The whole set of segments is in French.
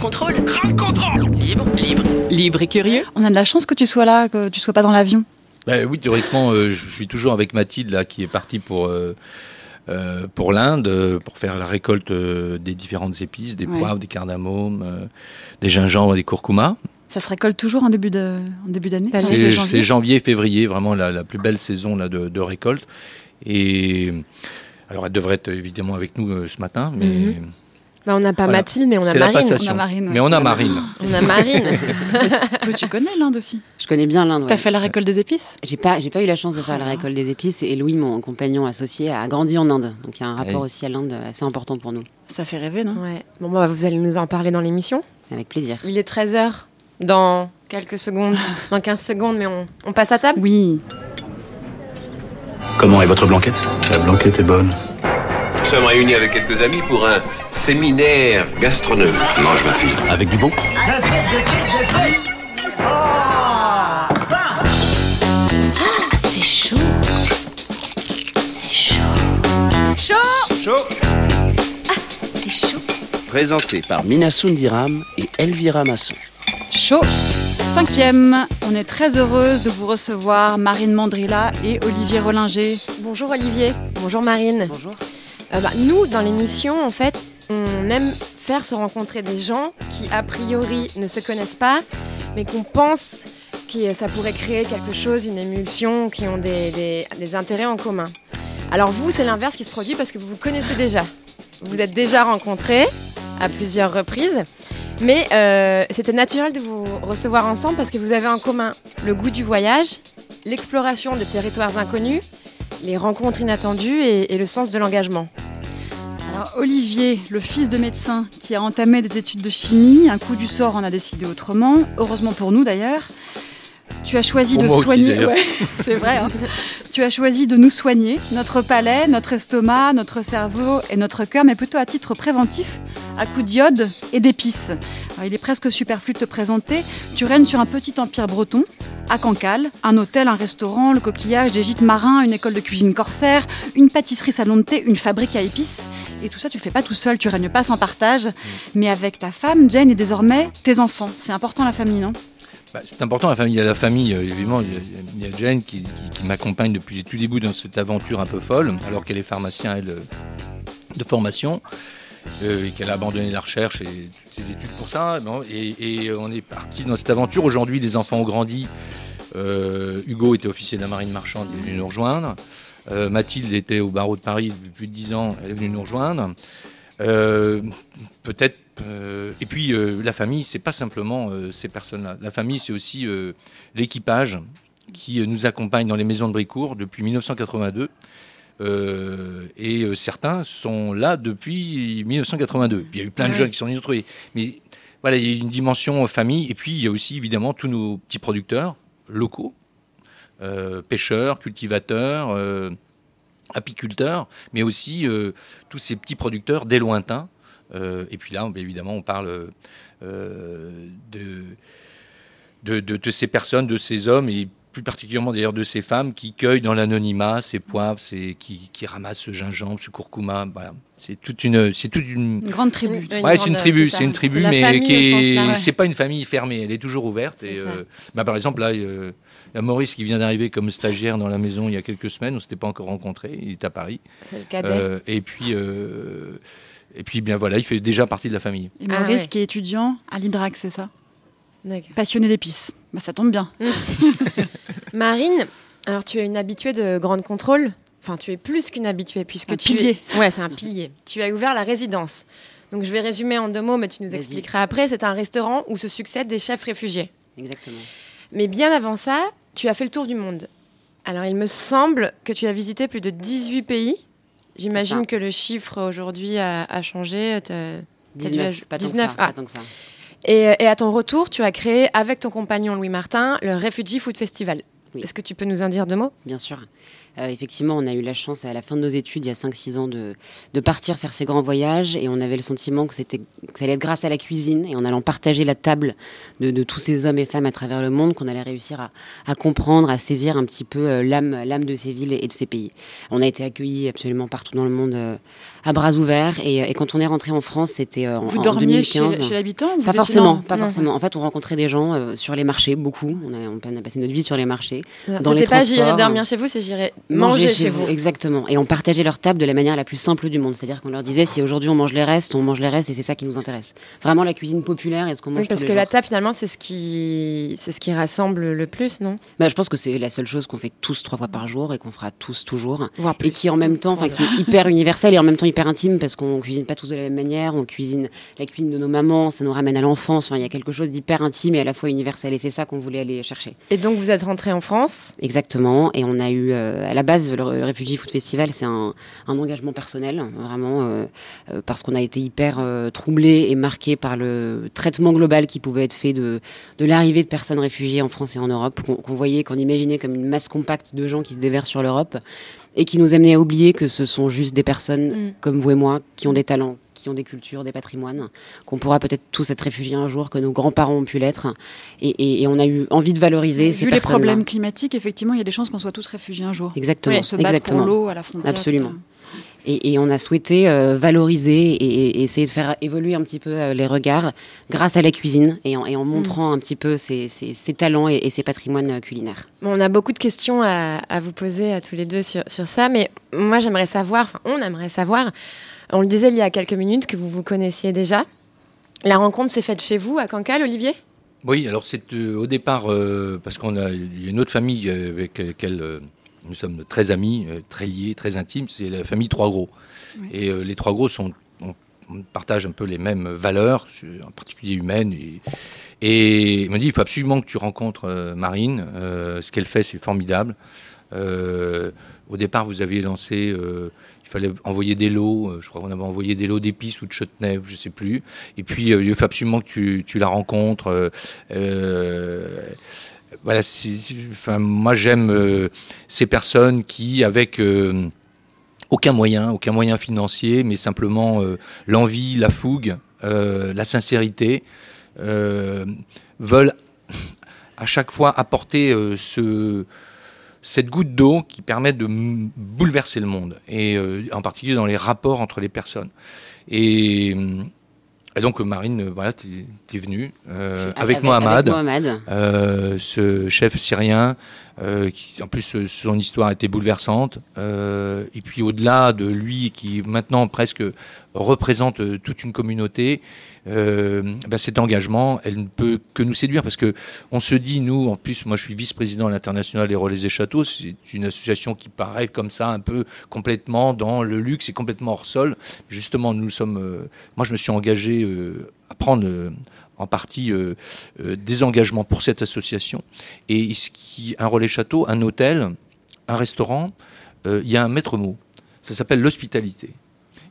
Control. Ground Control Libre, libre. Libre et curieux. On a de la chance que tu sois là, que tu sois pas dans l'avion. Bah oui, théoriquement, euh, je suis toujours avec Mathilde là, qui est partie pour euh, euh, pour l'Inde pour faire la récolte des différentes épices, des Ouais. poivres, des cardamomes, des gingembre, des curcumas. Ça se récolte toujours en début de, en début d'année. C'est janvier. c'est janvier, février, vraiment la, la plus belle saison là, de, de récolte. Et alors, elle devrait être évidemment avec nous euh, ce matin, mais, Mhm. Bah, on n'a pas Voilà. Mathilde, mais on a la Marine. passation. On a Marine, ouais. Mais on a Marine. On a Marine. Toi, tu connais l'Inde aussi. Je connais bien l'Inde. T'as ouais. fait la récolte des épices? J'ai pas, j'ai pas eu la chance de faire la Oh. récolte des épices et Louis, mon compagnon associé, a grandi en Inde. Donc il y a un rapport Oui. aussi à l'Inde assez important pour nous. Ça fait rêver, non? Ouais. Bon, bah, vous allez nous en parler dans l'émission. Avec plaisir. Il est 13h dans quelques secondes, dans 15 secondes, mais on, on passe à table? Oui. Comment est votre blanquette? La blanquette est bonne. Nous sommes réunis avec quelques amis pour un séminaire gastronomique. Mange ma fille. Avec du bon C'est chaud. C'est chaud. Chaud Ah, C'est chaud. Présenté par Mina Sundiram et Elvira Masson. Chaud. Cinquième, on est très heureuse de vous recevoir, Marine Mandrilla et Olivier Rollinger. Bonjour Olivier. Bonjour Marine. Bonjour. Euh, bah, nous, dans l'émission, en fait, on aime faire se rencontrer des gens qui, a priori, ne se connaissent pas, mais qu'on pense que ça pourrait créer quelque chose, une émulsion, qui ont des, des- intérêts en commun. Alors vous, c'est l'inverse qui se produit parce que vous vous connaissez déjà. Vous êtes déjà rencontrés à plusieurs reprises, mais euh, c'était naturel de vous recevoir ensemble parce que vous avez en commun le goût du voyage, l'exploration de territoires inconnus, les rencontres inattendues et le sens de l'engagement. Alors Olivier, le fils de médecin qui a entamé des études de chimie, un coup du sort en a décidé autrement, heureusement pour nous d'ailleurs. Tu as choisi Pour de soigner. Ouais, c'est vrai. hein. Tu as choisi de nous soigner, notre palais, notre estomac, notre cerveau et notre cœur, mais plutôt à titre préventif, à coups d'iode et d'épices. Il est presque superflu de te présenter. Tu règnes sur un petit empire breton, à Cancale, un hôtel, un restaurant, le coquillage, des gîtes marins, une école de cuisine corsaire, une pâtisserie salon de thé, une fabrique à épices. Et tout ça, tu le fais pas tout seul, tu règnes pas sans partage, mais avec ta femme, Jane, et désormais tes enfants. C'est important la famille, non? Bah, c'est important la famille. Il y a la famille, euh, évidemment. Il y a, Jane qui, m'accompagne depuis les tout débuts dans cette aventure un peu folle, alors qu'elle est pharmacien, elle, euh, de formation, euh, et qu'elle a abandonné la recherche et toutes ses études pour ça. Et, on est parti dans cette aventure. Aujourd'hui, les enfants ont grandi. Hugo était officier de la marine marchande, il est venu nous rejoindre. Euh, Mathilde était au barreau de Paris depuis plus de 10 ans, elle est venue nous rejoindre. Euh, Peut-être. euh, et puis la famille, c'est pas simplement ces personnes-là. La famille, c'est aussi l'équipage qui nous accompagne dans les maisons de Bricourt depuis 1982. Euh, et euh, certains sont là depuis 1982. Puis il y a eu plein de Ouais. jeunes qui sont venus nous trouver. Mais voilà, il y a une dimension euh, famille. Et puis il y a aussi évidemment tous nos petits producteurs locaux, pêcheurs, cultivateurs, euh, apiculteurs, mais aussi euh, tous ces petits producteurs des lointains. Euh, et puis là, évidemment, on parle euh, de- de ces personnes, de ces hommes, et plus particulièrement d'ailleurs de ces femmes qui cueillent dans l'anonymat ces poivres, ces, qui, qui ramassent ce gingembre, ce curcuma. Voilà. C'est toute une, c'est toute une, Une grande tribu. Une- une Ouais, c'est une tribu, c'est une tribu, mais qui est, c'est pas une famille fermée, elle est toujours ouverte. Et, euh, bah, par exemple, là, euh, il y a Maurice qui vient d'arriver comme stagiaire dans la maison il y a quelques semaines, on s'était pas encore rencontrés, il est à Paris. C'est le cadet. Euh, et puis, euh, et puis, bien voilà, il fait déjà partie de la famille. Et Ah Maurice ouais. qui est étudiant à l'IDRAC, c'est ça? Passionné d'épices. Bah, ça tombe bien. Marine, alors tu es une habituée de Grande Contrôle. Enfin, tu es plus qu'une habituée puisque Un tu pilier. Es... Ouais, c'est un pilier. tu as ouvert la résidence. Donc je vais résumer en deux mots, mais tu nous expliqueras après. C'est un restaurant où se succèdent des chefs réfugiés. Exactement. Mais bien avant ça, tu as fait le tour du monde. Alors il me semble que tu as visité plus de 18 pays. J'imagine que le chiffre aujourd'hui a, a changé. T'as- T'as dû 19, aj- pas tant 19, que ça. ah. pas tant que ça. Et, et à ton retour, tu as créé avec ton compagnon Louis Martin le Refugee Food Festival. Oui. Est-ce que tu peux nous en dire deux mots? Bien sûr. Euh, effectivement, on a eu la chance à la fin de nos études, il y a 5-6 ans, de, de partir faire ces grands voyages et on avait le sentiment que, c'était, que ça allait être grâce à la cuisine et en allant partager la table de, de tous ces hommes et femmes à travers le monde qu'on allait réussir à, à comprendre, à saisir un petit peu euh, l'âme, l'âme de ces villes et de ces pays. On a été accueillis absolument partout dans le monde euh, à bras ouverts et, et quand on est rentré en France, c'était euh, en, Vous en dormiez chez, 2015. chez l'habitant ou vous Pas forcément, pas Non. forcément. En fait, on rencontrait des gens euh, sur les marchés, beaucoup. On a, on a passé notre vie sur les marchés. Dans les pas j'irai dormir chez vous, c'est j'irai manger, chez vous. Exactement. Et on partageait leur table de la manière la plus simple du monde. C'est-à-dire qu'on leur disait si aujourd'hui on mange les restes, on mange les restes et c'est ça qui nous intéresse. Vraiment la cuisine populaire et ce qu'on mange Oui, parce que la table, finalement, c'est ce qui, c'est ce qui rassemble le plus, non? Bah, je pense que c'est la seule chose qu'on fait tous trois fois par jour et qu'on fera tous toujours. Voire Et qui en même temps, enfin qui est hyper universel et en même temps hyper intime parce qu'on cuisine pas tous de la même manière. On cuisine la cuisine de nos mamans, ça nous ramène à l'enfance. Il y a quelque chose d'hyper intime et à la fois universel et c'est ça qu'on voulait aller chercher. Et donc, vous êtes rentré en France? Exactement. Et on a eu, euh, à la base, le Refugee Food Festival, c'est un, un engagement personnel, vraiment, euh, euh, parce qu'on a été hyper troublé et marqué par le traitement global qui pouvait être fait de, de l'arrivée de personnes réfugiées en France et en Europe, qu'on qu'on voyait, qu'on imaginait comme une masse compacte de gens qui se déversent sur l'Europe, et qui nous amenait à oublier que ce sont juste des personnes Mm. comme vous et moi, qui ont des talents, qui ont des cultures, des patrimoines, qu'on pourra peut-être tous être réfugiés un jour, que nos grands-parents ont pu l'être, et, et- et on a eu envie de valoriser ces Vu les problèmes climatiques, effectivement, il y a des chances qu'on soit tous réfugiés un jour. Exactement. On se bat pour l'eau à la frontière. Absolument. etc. Et, et on a souhaité euh, valoriser et, et essayer de faire évoluer un petit peu euh, les regards grâce à la cuisine et en, et en montrant un petit peu ses, ses- ses talents et, et ses patrimoines euh, culinaires. Bon, on a beaucoup de questions à, à vous poser à tous les deux sur, sur ça, mais moi, j'aimerais savoir, enfin, on aimerait savoir, on le disait il y a quelques minutes, que vous vous connaissiez déjà. La rencontre s'est faite chez vous, à Cancale, Olivier? Oui, alors c'est euh, au départ euh, parce qu'on a il y a une autre famille avec laquelle euh, nous sommes très amis, euh, très liés, très intimes, c'est la famille Trois Gros. Oui. Et euh, les Trois Gros sont on, on partage un peu les mêmes valeurs, en particulier humaines. Et, et il m'a dit il faut absolument que tu rencontres euh, Marine. Euh, ce qu'elle fait, c'est formidable. Euh, au départ, vous aviez lancé, euh, il fallait envoyer des lots. euh, je crois qu'on avait envoyé des lots d'épices ou de chutney, je sais plus. Et puis, euh, il faut absolument que tu, tu la rencontres. euh, euh, voilà, enfin, moi j'aime euh, ces personnes qui, avec euh, aucun moyen, aucun moyen financier, mais simplement euh, l'envie, la fougue, la sincérité, veulent à chaque fois apporter ce, cette goutte d'eau qui permet de bouleverser le monde, et en particulier dans les rapports entre les personnes. Et, et donc Marine, euh, voilà, t'es es venue euh, avec, Mohamed. Avec Mohamed. Euh, ce chef syrien, euh, qui en plus euh, son histoire était bouleversante, euh, et puis au-delà de lui qui maintenant presque représente euh, toute une communauté, euh, bah, cet engagement, elle ne peut que nous séduire. Parce que on se dit nous, en plus moi je suis vice-président à l'international des Relais et Châteaux, c'est une association qui paraît comme ça un peu complètement dans le luxe et complètement hors sol. Justement, nous sommes, euh, moi je me suis engagé euh, à prendre euh, en partie euh, euh, des engagements pour cette association. Et ce qui, un relais château, un hôtel, un restaurant, euh, il y a un maître mot. Ça s'appelle l'hospitalité.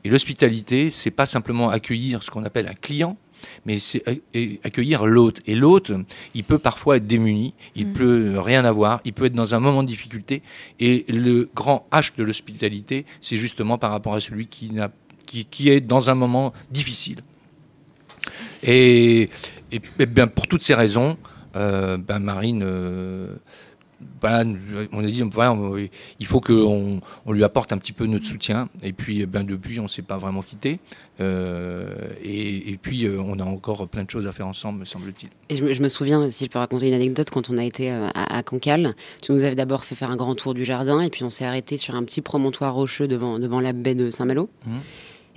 Et l'hospitalité, c'est pas simplement accueillir ce qu'on appelle un client, mais c'est accueillir l'hôte. Et l'hôte, il peut parfois être démuni, il Mhm. peut rien avoir, il peut être dans un moment de difficulté. Et le grand H de l'hospitalité, c'est justement par rapport à celui qui, n'a, qui, qui est dans un moment difficile. Et, et, et bien, pour toutes ces raisons, euh, ben Marine, euh, voilà, on a dit, voilà, on- il faut qu'on on lui apporte un petit peu notre soutien. Et puis, ben, depuis, on ne s'est pas vraiment quitté. Euh, et, et puis, euh, on a encore plein de choses à faire ensemble, me semble-t-il. Et je, me- je me souviens, si je peux raconter une anecdote, quand on a été euh, à, à Cancale, tu nous avais d'abord fait faire un grand tour du jardin et puis on s'est arrêté sur un petit promontoire rocheux devant, devant la baie de Saint-Malo. Mhm.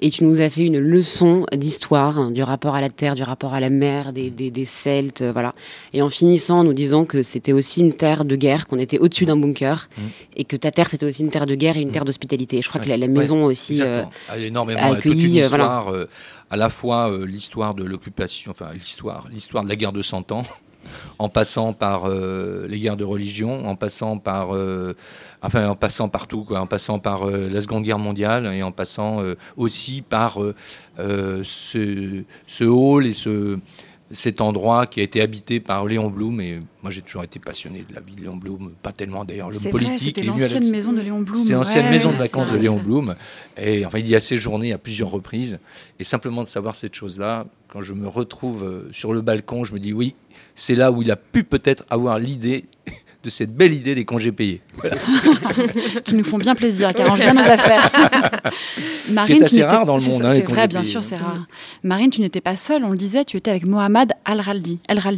Et tu nous as fait une leçon d'histoire, hein, du rapport à la terre, du rapport à la mer, des, des, des Celtes, euh, voilà. Et en finissant, nous disant que c'était aussi une terre de guerre, qu'on était au-dessus d'un bunker, Mhm. et que ta terre c'était aussi une terre de guerre et une terre d'hospitalité. Je crois que la, la maison aussi. euh. Ah, énormément. a toute une accueilli, euh, voilà. à la fois l'histoire de l'occupation, enfin l'histoire, l'histoire de la guerre de Cent Ans, en passant par euh, les guerres de religion, en passant par, euh, enfin en passant partout, quoi, en passant par euh, la Seconde Guerre mondiale et en passant aussi par ce hall et ce cet endroit qui a été habité par Léon Blum. Et moi, j'ai toujours été passionné de la vie de Léon Blum, pas tellement d'ailleurs C'est vrai, politique. c'était il est venu à l'ancienne la- maison de Léon Blum. C'était l'ancienne Ouais, maison de c'est vacances de Léon c'est- Blum. Et enfin, il y a séjourné à plusieurs reprises. Et simplement de savoir cette chose-là, quand je me retrouve euh, sur le balcon, je me dis oui, c'est là où il a pu peut-être avoir l'idée de cette belle idée des congés payés. qui nous font bien plaisir, qui arrangent bien nos affaires. Marine, Qui est assez tu n'étais- rare dans le c'est monde, hein, les c'est vrai, congés bien payés. sûr, c'est rare. Marine, tu n'étais pas seule, on le disait, tu étais avec Mohamed Al-Raldi. Elle qu'elle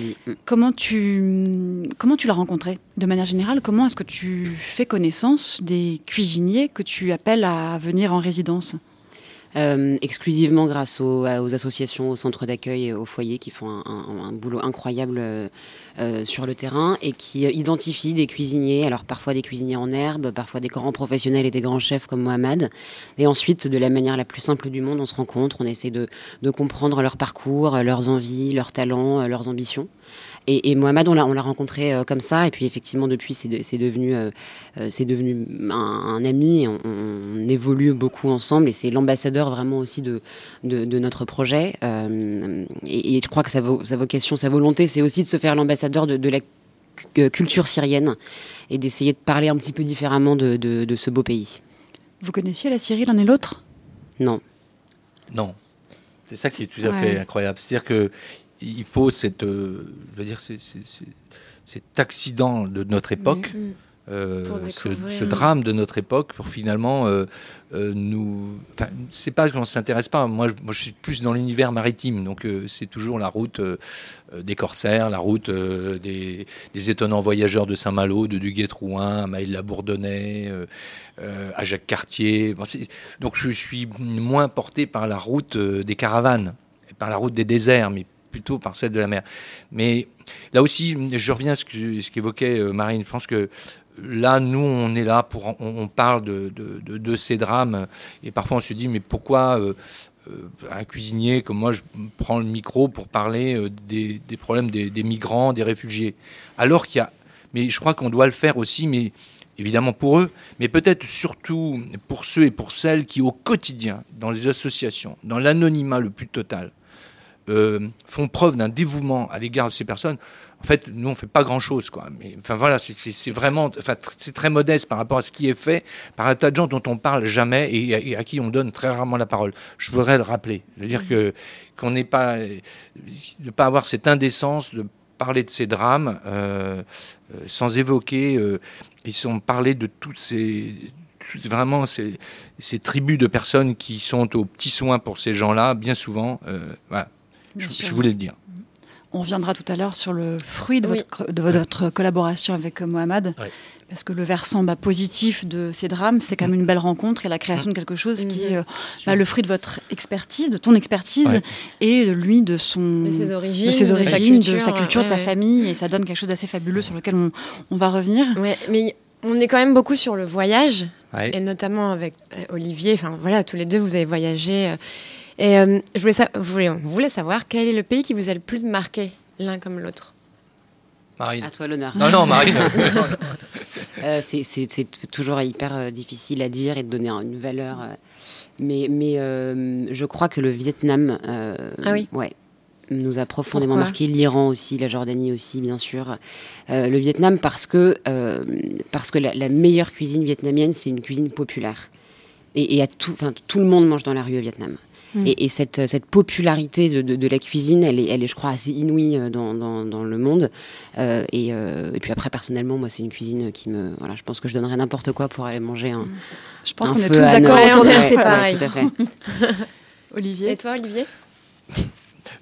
dit. Mm. Comment tu, comment tu l'as rencontré De manière générale, comment est-ce que tu fais connaissance des cuisiniers que tu appelles à venir en résidence? Euh, exclusivement grâce aux, associations, aux centres d'accueil et aux foyers qui font un, boulot incroyable euh, euh, sur le terrain et qui identifient des cuisiniers, alors parfois des cuisiniers en herbe, parfois des grands professionnels et des grands chefs comme Mohamed. Et ensuite, de la manière la plus simple du monde, on se rencontre, on essaie de, de comprendre leur parcours, leurs envies, leurs talents, leurs ambitions. Et, et Mohamed, on l'a, on l'a rencontré euh, comme ça, et puis effectivement depuis, c'est, de- c'est devenu, euh, euh, c'est devenu un, un ami. et On, on évolue beaucoup ensemble, et c'est l'ambassadeur vraiment aussi de, de, de notre projet. Euh, et, et je crois que sa, vo- sa vocation, sa volonté, c'est aussi de se faire l'ambassadeur de, de la cu- culture syrienne et d'essayer de parler un petit peu différemment de, de, de ce beau pays. Vous connaissiez la Syrie l'un et l'autre? Non. Non. C'est ça qui est tout à Ouais. fait incroyable. C'est-à-dire que il faut cette, euh, je veux dire, cet accident de notre époque, Mm. euh, Pour ce, drame de notre époque, pour finalement euh, euh, nous. Enfin, c'est pas qu'on s'intéresse pas. Moi, je- moi, je suis plus dans l'univers maritime, donc euh, c'est toujours la route euh, euh, des corsaires, la route euh, des, des étonnants voyageurs de Saint-Malo, de Duguay-Trouin, à Maïl-la-Bourdonnais, euh, euh, à Jacques Cartier. Bon, donc je suis moins porté par la route euh, des caravanes, par la route des déserts, mais plutôt par celle de la mer. Mais là aussi, je reviens à ce qu'évoquait euh, Marine. Je pense que là, nous, on est là pour, on, parle de, ces drames, et parfois on se dit, mais pourquoi euh, euh, un cuisinier comme moi, je prends le micro pour parler des, des problèmes des, des migrants, des réfugiés, alors qu'il y a, mais je crois qu'on doit le faire aussi, mais évidemment pour eux, mais peut-être surtout pour ceux et pour celles qui au quotidien, dans les associations, dans l'anonymat le plus total, euh, font preuve d'un dévouement à l'égard de ces personnes. En fait, nous, on fait pas grand-chose, quoi. Mais enfin voilà, c'est- vraiment, enfin, c'est très modeste par rapport à ce qui est fait par un tas de gens dont on parle jamais et, à- qui on donne très rarement la parole. Je voudrais le rappeler. Je veux dire que qu'on n'ait pas, de pas avoir cette indécence de parler de ces drames euh, euh, sans évoquer, euh, ils sont parlé de toutes ces vraiment ces, tribus de personnes qui sont aux petits soins pour ces gens-là, bien souvent. euh, voilà. Je, voulais le dire. On reviendra tout à l'heure sur le fruit de, Oui. votre, de votre collaboration avec Mohamed. Parce que le versant bah, positif de ces drames, c'est quand même une belle rencontre et la création de quelque chose qui est euh, bah, le fruit de votre expertise, de ton expertise, Ouais. et de lui, de son, De ses origines, de, ses de origines, sa de culture, sa, culture, de sa ouais, ouais. famille, et ça donne quelque chose d'assez fabuleux sur lequel on, on va revenir. Ouais, mais on est quand même beaucoup sur le voyage, Ouais. et notamment avec euh, Olivier. Enfin voilà, tous les deux, vous avez voyagé. euh, et euh, je voulais, on voulait savoir quel est le pays qui vous a le plus marqué, l'un comme l'autre? Marine. À toi l'honneur. Non, non, Marine. Euh, c'est- toujours hyper euh, difficile à dire et de donner une valeur. euh, mais mais euh, je crois que le Vietnam, euh, Ah oui. ouais, nous a profondément Pourquoi? marqué. L'Iran aussi, la Jordanie aussi, bien sûr. Euh, le Vietnam parce que euh, parce que la, la meilleure cuisine vietnamienne, c'est une cuisine populaire. Et, et à tout, enfin, tout le monde mange dans la rue au Vietnam. Mm. Et, et cette, cette popularité de, de- de la cuisine, elle est, elle est, je crois, assez inouïe euh, dans, dans, dans le monde. Euh, et, euh, et puis après, personnellement, moi, c'est une cuisine qui me, voilà, je pense que je donnerais n'importe quoi pour aller manger un. Je pense qu'on est tous d'accord autour de c'est Ouais, pareil. tout à fait. Olivier Et toi, Olivier?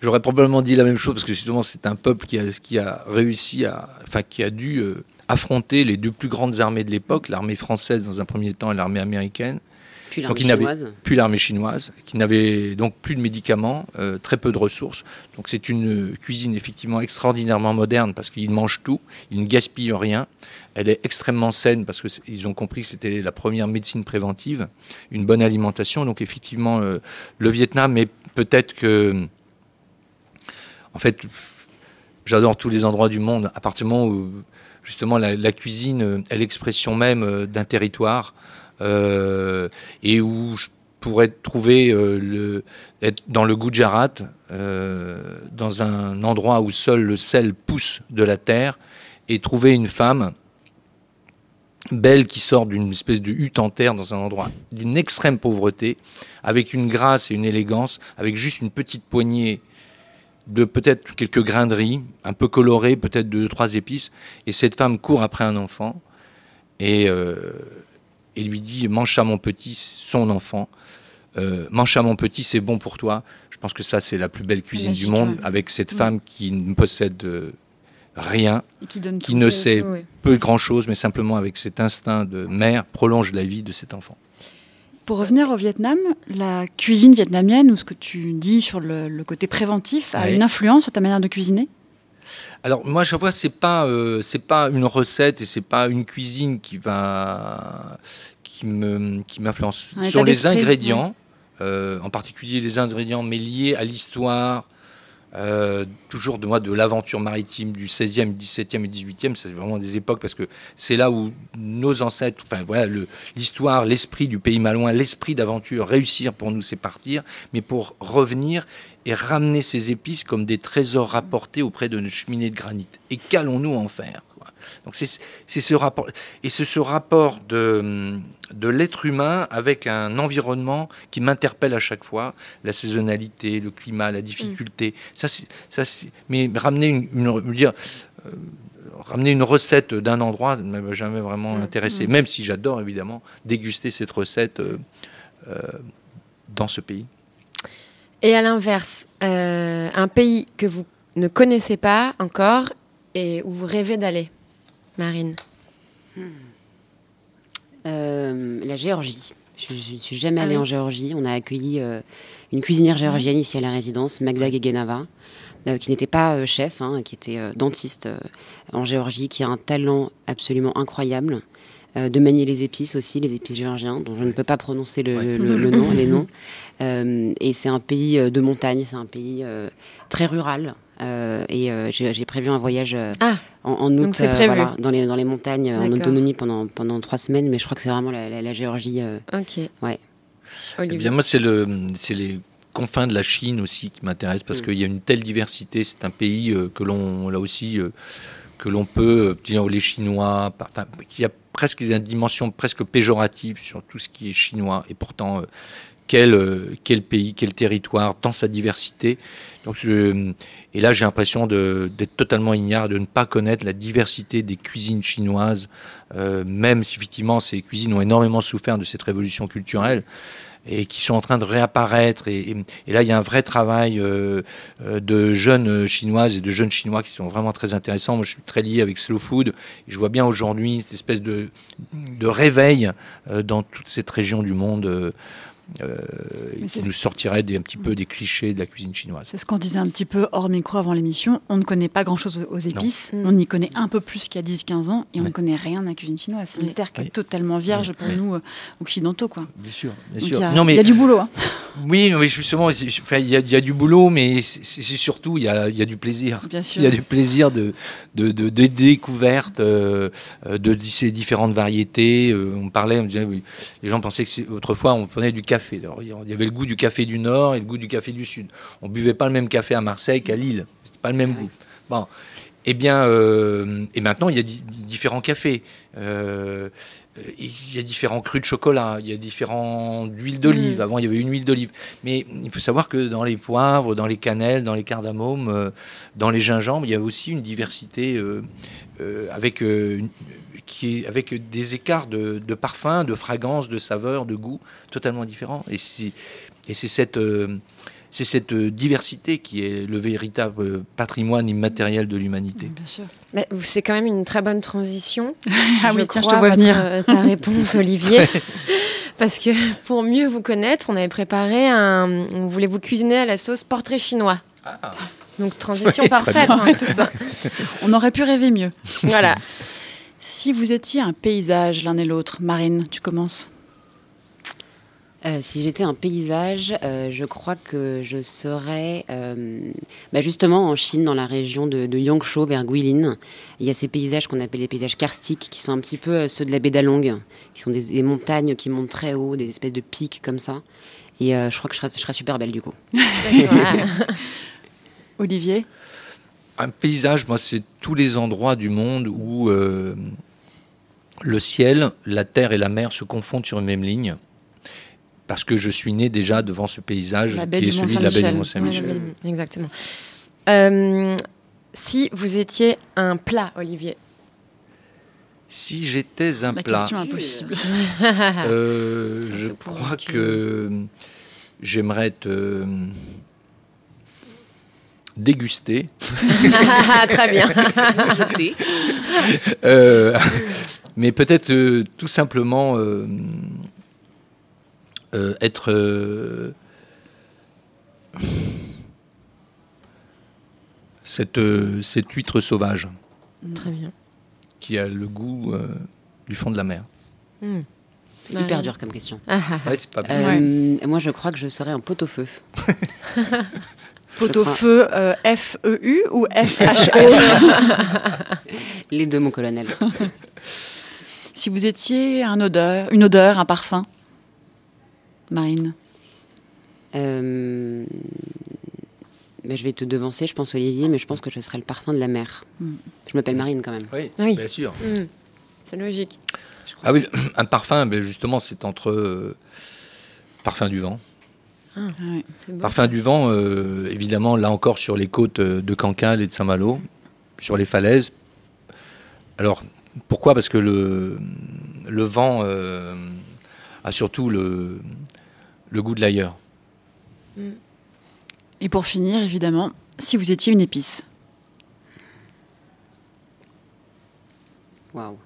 J'aurais probablement dit la même chose parce que justement c'est un peuple qui a, qui a réussi à, enfin qui a dû euh, affronter les deux plus grandes armées de l'époque, l'armée française dans un premier temps et l'armée américaine, Puis Donc, l'armée il n'avait- chinoise. puis l'armée chinoise, qui n'avait donc plus de médicaments, euh, très peu de ressources. Donc c'est une cuisine effectivement extraordinairement moderne parce qu'ils mangent tout, ils ne gaspillent rien. Elle est extrêmement saine parce qu'ils ont compris que c'était la première médecine préventive, une bonne alimentation. Donc effectivement, euh, le Vietnam, mais peut-être que, en fait, j'adore tous les endroits du monde, à partir du moment où justement la, la cuisine euh, est l'expression même d'un territoire et où je pourrait trouver euh, être dans le Gujarat, euh, dans un endroit où seul le sel pousse de la terre, et trouver une femme belle qui sort d'une espèce de hutte en terre dans un endroit d'une extrême pauvreté, avec une grâce et une élégance, avec juste une petite poignée de peut-être quelques grains de riz, un peu colorés, peut-être deux, trois épices, et cette femme court après un enfant et, euh, et lui dit mange à mon petit, son enfant, euh, mange à mon petit, c'est bon pour toi. Je pense que ça c'est la plus belle cuisine du monde, ouais. avec cette Ouais. femme qui ne possède euh, rien, Et qui donne qui tout. ne sait Oui. peu grand chose, mais simplement avec cet instinct de mère prolonge la vie de cet enfant. Pour revenir au Vietnam, la cuisine vietnamienne, ou ce que tu dis sur le, le côté préventif, a une influence sur ta manière de cuisiner? Alors moi, je vois, c'est pas, euh, c'est pas une recette et c'est pas une cuisine qui va, qui me, qui m'influence sur les ingrédients, euh, en particulier les ingrédients, mais liés à l'histoire. euh, toujours de moi de l'aventure maritime du 16e, 17e et 18e, c'est vraiment des époques parce que c'est là où nos ancêtres, enfin voilà, le- l'histoire, l'esprit du pays malouin, l'esprit d'aventure, réussir pour nous c'est partir, mais pour revenir et ramener ces épices comme des trésors rapportés auprès de nos cheminées de granit. Et qu'allons-nous en faire Donc c'est ce rapport et c'est ce rapport de de l'être humain avec un environnement qui m'interpelle à chaque fois, la saisonnalité, le climat, la difficulté. Ça, c'est- ça, c'est- mais ramener une, une- me dire euh, ramener une recette d'un endroit ne m'a jamais vraiment Mm. intéressé, même si j'adore évidemment déguster cette recette euh, euh, dans ce pays. Et à l'inverse, euh, un pays que vous ne connaissez pas encore et où vous rêvez d'aller, Marine. Euh, la Géorgie. Je ne suis jamais Ah allée oui. en Géorgie. On a accueilli euh, une cuisinière géorgienne ici à la résidence, Magda Gegenava, euh, qui n'était pas euh, chef, hein, qui était dentiste en Géorgie, qui a un talent absolument incroyable euh, de manier les épices aussi, les épices géorgiens, dont je ne peux pas prononcer le, Ouais. le- le nom, les noms. Euh, et c'est un pays euh, de montagne, c'est un pays euh, très rural. Euh, et euh, j'ai prévu un voyage euh, Ah, en, en août voilà, dans, les, dans les montagnes en autonomie pendant, pendant trois semaines, mais je crois que c'est vraiment la, la- la Géorgie. euh, ok. Ouais. Eh bien, moi, c'est le, c'est les confins de la Chine aussi qui m'intéressent parce Mm. qu'il y a une telle diversité. C'est un pays euh, que l'on, là aussi, euh, que l'on peut, euh, dire les Chinois, enfin, qui a presque une dimension presque péjorative sur tout ce qui est chinois. Et pourtant, euh, quel, euh, quel pays, quel territoire, dans sa diversité. Donc, et là, j'ai l'impression d'être totalement ignare, de ne pas connaître la diversité des cuisines chinoises, euh, même si effectivement ces cuisines ont énormément souffert de cette révolution culturelle et qui sont en train de réapparaître. Et, là, il y a un vrai travail euh, euh, de jeunes chinoises et de jeunes chinois qui sont vraiment très intéressants. Moi, je suis très lié avec Slow Food. Je vois bien aujourd'hui cette espèce de, réveil euh, dans toute cette région du monde. Euh, qui nous sortirait des, un petit peu des clichés de la cuisine chinoise. C'est ce qu'on disait un petit peu hors micro avant l'émission. On ne connaît pas grand-chose aux épices. Non. On y connaît un peu plus qu'il y a 10-15 ans et on Ouais. ne connaît rien à la cuisine chinoise. C'est une terre qui est Ouais. totalement vierge pour Ouais. nous euh, occidentaux. Quoi. Bien sûr, bien sûr. il y, a- non, mais il y a du boulot. hein. oui, mais justement, il y, a, il y a du boulot, mais c'est surtout il y a, il y a du plaisir. Bien sûr. Il y a du plaisir de, de, de, de découverte euh, euh, de ces différentes variétés. Euh, on parlait, on disait, les gens pensaient que autrefois on prenait du café. Alors, il y avait le goût du café du Nord et le goût du café du Sud. On buvait pas le même café à Marseille qu'à Lille. C'était pas le même goût. Bon. Eh bien, euh, et maintenant il y a di- différents cafés. Euh, il y a différents crus de chocolat, il y a différentes huiles d'olive. Mm. Avant, il y avait une huile d'olive. Mais il faut savoir que dans les poivres, dans les cannelles, dans les cardamomes, euh, dans les gingembres, il y a aussi une diversité euh, euh, avec, euh, une- qui est, avec des écarts de, de parfums, de fragrances, de saveurs, de goûts totalement différents. Et c'est et c'est cette, euh, c'est cette diversité qui est le véritable patrimoine immatériel de l'humanité. Bien sûr. C'est quand même une très bonne transition. Ah oui, tiens, je te vois votre, venir. euh, ta réponse, Olivier. Parce que pour mieux vous connaître, on avait préparé un. On voulait vous cuisiner à la sauce portrait chinois. Ah. Donc transition Oui, parfaite. hein. On aurait pu rêver mieux. Voilà. Si vous étiez un paysage l'un et l'autre, Marine, tu commences. Euh, si j'étais un paysage, euh, je crois que je serais euh, bah, justement en Chine, dans la région de, de Yangshuo, vers Guilin. Il y a ces paysages qu'on appelle les paysages karstiques, qui sont un petit peu euh, ceux de la baie d'Along, qui sont des, des montagnes qui montent très haut, des espèces de pics comme ça. Et euh, je crois que je serais, je serais super belle du coup. Olivier? Un paysage, moi, c'est tous les endroits du monde où euh, le ciel, la terre et la mer se confondent sur une même ligne. Parce que je suis né déjà devant ce paysage qui est celui de la baie du Mont-Saint-Michel. Exactement. Euh, si vous étiez un plat, Olivier. Si j'étais un La plat, question impossible. euh, je crois que j'aimerais être euh, dégusté. Très bien. Euh, mais peut-être euh, tout simplement euh, euh, être euh, cette, euh, cette huître sauvage Très bien. qui a le goût euh, du fond de la mer. Mm. C'est Ouais. hyper dur comme question. Ah, ah, ah. Ouais, c'est pas Euh, Moi, je crois que je serais un pot-au-feu. Pot-au-feu, euh, F-E-U ou F-H-O Les deux, mon colonel. Si vous étiez un odeur, une odeur, un parfum Marine? Euh, ben, je vais te devancer, je pense Olivier, mais je pense que je serais le parfum de la mer. Mm. Je m'appelle Marine quand même. Oui, Oui. bien sûr. Mm. C'est logique. Ah oui, un parfum, ben justement, c'est entre euh, parfum du vent. Parfum du vent, euh, évidemment, là encore sur les côtes euh, de Cancale et de Saint-Malo, sur les falaises. Alors, pourquoi? Parce que le, le vent euh, a surtout le, le goût de l'ailleurs. Et pour finir, évidemment, si vous étiez une épice. Waouh.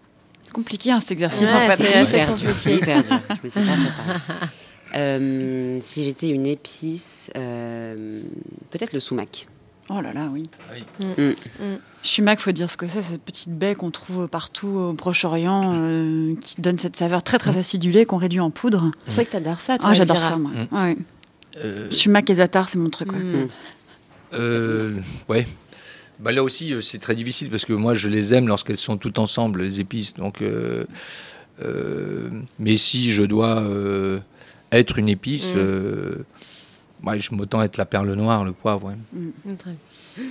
C'est compliqué hein, cet exercice Ouais, en fait. c'est assez compliqué. c'est hyper dur. Je me suis pas préparée. Euh, si j'étais une épice, euh, peut-être le sumac. Oh là là, oui. Mm. Sumac, faut dire ce que c'est, cette petite baie qu'on trouve partout au Proche-Orient, euh, qui donne cette saveur très très acidulée qu'on réduit en poudre. C'est vrai que t'adores ça, toi. Ah, j'adore ça, moi. Mm. Ouais. Euh, Sumac et zatar, c'est mon truc. ouais. Mm. Euh, ouais. Bah là aussi, euh, c'est très difficile parce que moi, je les aime lorsqu'elles sont toutes ensemble, les épices. Donc, euh, euh, mais si je dois euh, être une épice, Mm. euh, ouais, je m'autant être la perle noire, le poivre. ouais. Mm, très bien.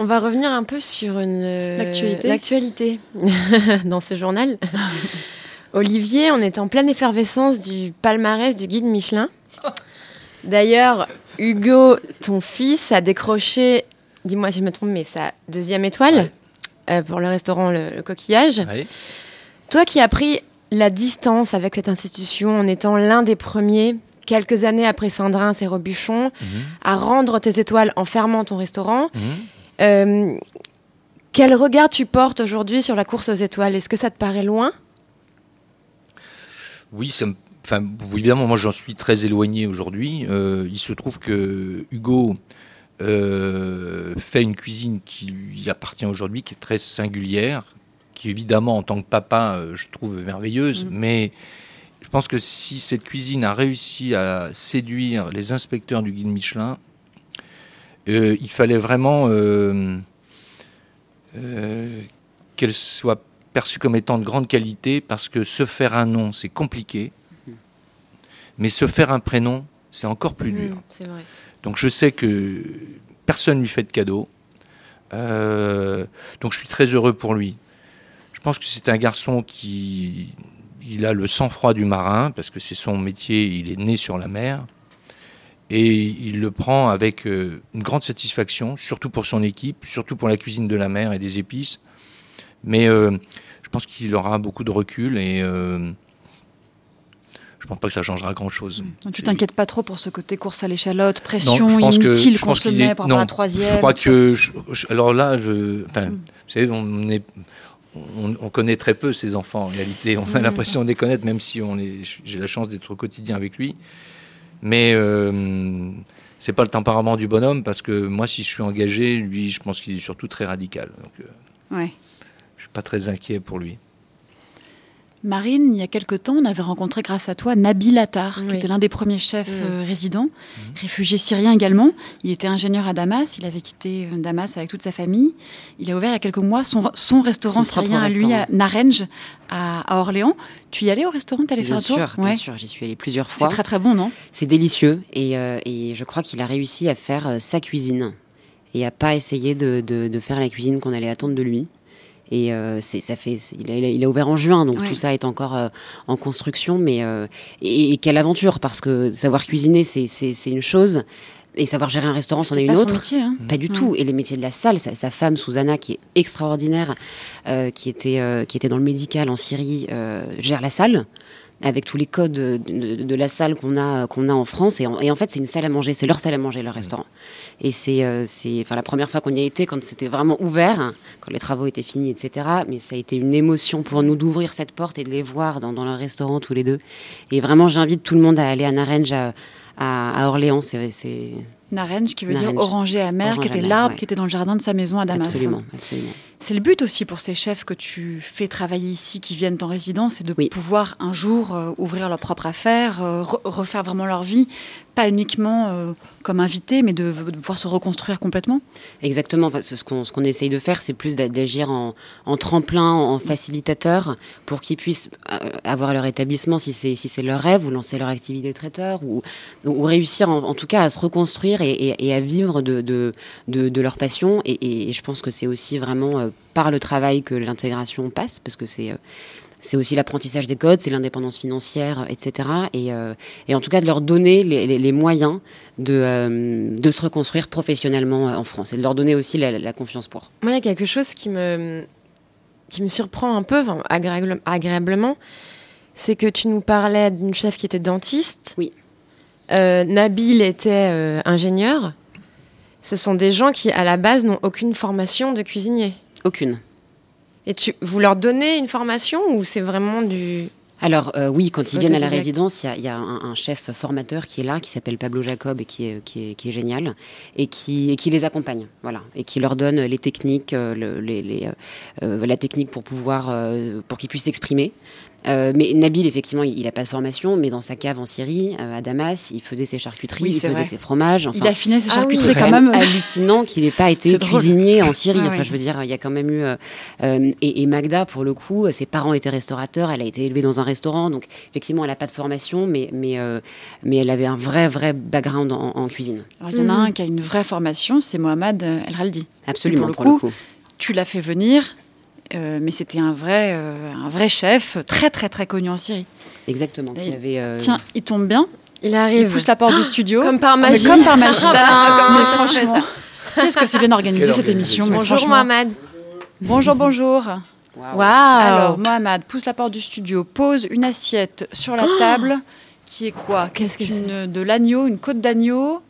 On va revenir un peu sur une euh, L'actualité. dans ce journal. Olivier, on est en pleine effervescence du palmarès du guide Michelin. D'ailleurs, Hugo, ton fils, a décroché, dis-moi si je me trompe, mais sa deuxième étoile euh, pour le restaurant Le, Le Coquillage. Ouais. Toi qui as pris la distance avec cette institution en étant l'un des premiers, quelques années après Saint-Drin et Robuchon, Mhm. à rendre tes étoiles en fermant ton restaurant, Mhm. euh, quel regard tu portes aujourd'hui sur la course aux étoiles? Est-ce que ça te paraît loin? Oui, ça me- enfin, évidemment, moi j'en suis très éloigné aujourd'hui. Euh, il se trouve que Hugo euh, fait une cuisine qui lui appartient aujourd'hui, qui est très singulière, qui évidemment en tant que papa, euh, je trouve merveilleuse, Mm. mais je pense que si cette cuisine a réussi à séduire les inspecteurs du guide Michelin, euh, il fallait vraiment euh, euh, qu'elle soit perçue comme étant de grande qualité parce que se faire un nom, c'est compliqué. Mais se faire un prénom, c'est encore plus dur. Mm, vrai. Donc je sais que personne lui fait de cadeau. Donc je suis très heureux pour lui. Je pense que c'est un garçon qui il a le sang-froid du marin parce que c'est son métier, il est né sur la mer et il le prend avec euh, une grande satisfaction, surtout pour son équipe, surtout pour la cuisine de la mer et des épices. Mais euh, je pense qu'il aura beaucoup de recul et euh, je pense pas que ça changera grand-chose. Tu t'inquiètes pas trop pour ce côté course à l'échalote, Non, pression je pense que- inutile qu'on se met est- par rapport à non, la troisième. Je crois que. je- je- alors là, je. Enfin, Mm. vous savez, on, est, on, on connaît très peu ces enfants en réalité. On a Mm. l'impression de les connaître, même si on est, j'ai la chance d'être au quotidien avec lui. Mais euh, c'est pas le tempérament du bonhomme parce que moi, si je suis engagé, lui, je pense qu'il est surtout très radical. Donc, euh, Ouais. je suis pas très inquiet pour lui. Marine, il y a quelque temps, on avait rencontré grâce à toi Nabil Attar, qui était l'un des premiers chefs Mm. euh, résidents, réfugié syrien également. Il était ingénieur à Damas, il avait quitté euh, Damas avec toute sa famille. Il a ouvert il y a quelques mois son, son restaurant Son syrien à lui, à Naranj, à, à Orléans. Tu y allais au restaurant T'allais faire Bien un tour bien Ouais. sûr, j'y suis allée plusieurs C'est fois. très très bon, non? C'est délicieux et, euh, et je crois qu'il a réussi à faire euh, sa cuisine et à pas essayer de, de- de faire la cuisine qu'on allait attendre de lui. Et euh, ça fait, il, a, il ouvert en juin, donc Ouais. tout ça est encore euh, en construction. Mais euh, et, et quelle aventure parce que savoir cuisiner c'est, une chose et savoir gérer un restaurant c'en est une autre. métier, hein. Pas du tout. Et les métiers de la salle, sa, sa femme Susanna, qui est extraordinaire, euh, qui était euh, qui était dans le médical en Syrie, euh, gère la salle avec tous les codes de, de- de la salle qu'on a qu'on a en France. Et en, et en fait, c'est une salle à manger, c'est leur salle à manger, leur restaurant. Et c'est euh, c'est enfin la première fois qu'on y a été quand c'était vraiment ouvert, quand les travaux étaient finis, etc. Mais ça a été une émotion pour nous d'ouvrir cette porte et de les voir dans, dans leur restaurant tous les deux. Et vraiment, j'invite tout le monde à aller à Naranj à, à, à Orléans. C'est Naranj, qui veut dire oranger amer, Orange qui était l'arbre ouais. qui était dans le jardin de sa maison à Damas. absolument, absolument. C'est le but aussi pour ces chefs que tu fais travailler ici, qui viennent en résidence, c'est de Oui. pouvoir un jour euh, ouvrir leur propre affaire, euh, re- refaire vraiment leur vie, pas uniquement euh, comme invité, mais de, de pouvoir se reconstruire complètement. Exactement. Enfin, ce qu'on qu'on essaye de faire, c'est plus d'a- d'agir en, en tremplin, en facilitateur, pour qu'ils puissent avoir leur établissement si c'est si leur rêve, ou lancer leur activité de traiteur, ou, ou réussir en, en tout cas à se reconstruire et, et- et à vivre de, de, de, de leur passion. Et, je pense que c'est aussi vraiment euh, par le travail que l'intégration passe, parce que c'est euh, c'est aussi l'apprentissage des codes, c'est l'indépendance financière, etc. Et, euh, et en tout cas de leur donner les, les- les moyens de, euh, de se reconstruire professionnellement en France et de leur donner aussi la, la confiance pour. Moi, il y a quelque chose qui me, qui me surprend un peu, enfin, agréable- agréablement, c'est que tu nous parlais d'une chef qui était dentiste. Oui. Euh, Nabil était euh, ingénieur. Ce sont des gens qui, à la base, n'ont aucune formation de cuisinier. Aucune. Et tu, vous leur donnez une formation ou c'est vraiment du... Alors euh, oui, quand ils viennent à la résidence, il y a, il y a un, un chef formateur qui est là, qui s'appelle Pablo Jacob et qui est, qui est, qui est génial et qui, et qui les accompagne, voilà, et qui leur donne les techniques, le- les, les, euh, la technique pour pouvoir, euh, pour qu'ils puissent s'exprimer. Euh, mais Nabil, effectivement, il n'a pas de formation, mais dans sa cave en Syrie, euh, à Damas, il faisait ses charcuteries, Oui, il faisait vrai. ses fromages. Enfin, Il affinait ses Ah oui. charcuteries quand même. hallucinant qu'il n'ait pas été cuisinier en Syrie. Ah enfin, oui. je veux dire, il y a quand même eu. euh, et, et Magda, pour le coup, ses parents étaient restaurateurs. Elle a été élevée dans un restaurant, donc effectivement, elle n'a pas de formation, mais mais mais elle avait un vrai vrai background en, en cuisine. Alors, il y en a Mhm. un qui a une vraie formation, c'est Mohamed El Raldi. Absolument. le Pour le coup, coup. Tu l'as fait venir, euh, mais c'était un vrai, euh, un vrai chef, très très très connu en Syrie. Exactement. qui Et- avait, euh, Tiens, il tombe bien, Il il arrive. pousse la porte du studio. Comme par Ah, mais magie. comme par magie. Comme mais franchement, qu'est-ce que c'est bien organisé Quelle cette émission. mais Bonjour. Mohamed. Bonjour, bonjour. waouh. Waouh. Alors, Mohamed pousse la porte du studio, pose une assiette sur la table, qui est quoi? Qu'est-ce que Une- De l'agneau, une côte d'agneau?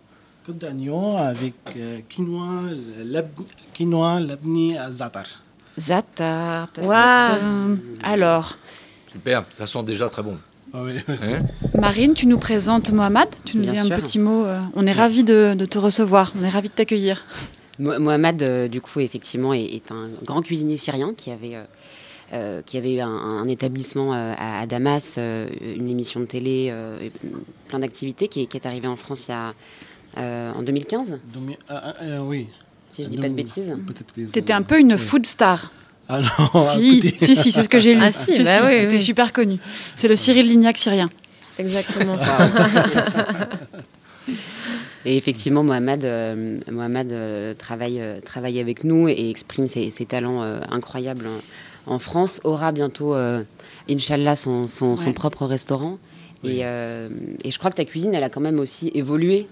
Côte d'agneau avec euh, quinoa, lab, quinoa, labni, zatar. Zatar. ta- ta- Waouh. Alors, Super, ça sent déjà très bon. Ah oui. Hein Marine, tu nous présentes Mohamed. Tu nous Bien dis un petit mot. euh, on est ravis de, de te recevoir. On est ravis de t'accueillir. Mo- Mohamed, euh, du coup, effectivement, est, est un grand cuisinier syrien qui avait, euh, euh, qui avait eu un, un établissement euh, à, à Damas, euh, une émission de télé, euh, plein d'activités, qui, est- qui est arrivé en France il y a, euh, en 2015, Domi- ah, ah, ah, oui. Si je dis pas de bêtises. T'étais un peu une food star. Ah non, si, si, si, c'est ce que j'ai lu. Ah si, bah oui, T'étais oui. super connu. C'est le Cyril Lignac syrien. Exactement. Et effectivement, Mohamed, euh, Mohamed euh, travaille, euh, travaille avec nous et exprime ses, ses talents euh, incroyables en, en France. Aura bientôt, euh, Inch'Allah, son, son, son propre restaurant. Oui. Et, euh, et je crois que ta cuisine, elle a quand même aussi évolué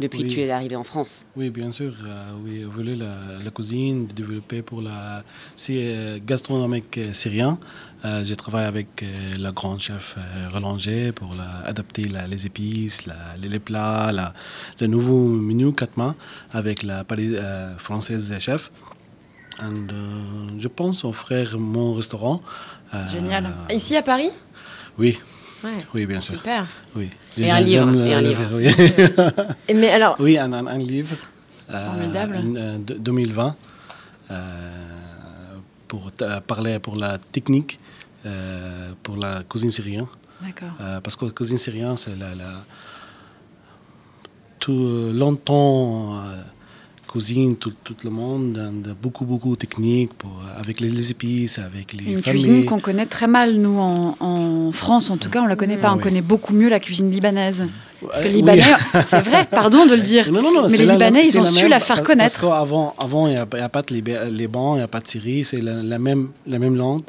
depuis Oui. que tu es arrivé en France. Oui, bien sûr. euh, oui, voulait la, la cuisine, développer pour la c'est euh, gastronomique euh, syrien. Euh, J'ai travaillé avec euh, le grand chef euh, Relanger pour la- adapter la- les épices, la- les, les plats, la- le nouveau menu Katma avec la palais euh, française chef. And, euh, je pense offrir mon restaurant. euh, Génial. Ici à Paris? Oui, Ouais. oui, bien sûr. Super. Oui. Et un livre, et un le livre. oui. Et mais alors, Oui, un, un- un livre. euh, Formidable. un, euh, de- 2020. euh, pour parler pour la technique euh, pour la cuisine syrienne. D'accord. Euh, parce que la cuisine syrienne, c'est la, la- tout euh, longtemps euh, cuisine tout, tout le monde, de beaucoup beaucoup de techniques pour, avec les, les épices, avec les Une familles. cuisine qu'on connaît très mal, nous, en, en France, en tout cas, on la connaît pas. On Oui. connaît beaucoup mieux la cuisine libanaise. Parce que les oui. Libanais, c'est vrai, pardon de le dire. Non, non, non, Mais les la- Libanais, ils ont su même- la faire connaître. Parce qu'avant, avant, il n'y a, a pas de Liban, il n'y a pas de Syrie, c'est la, la même, la même langue.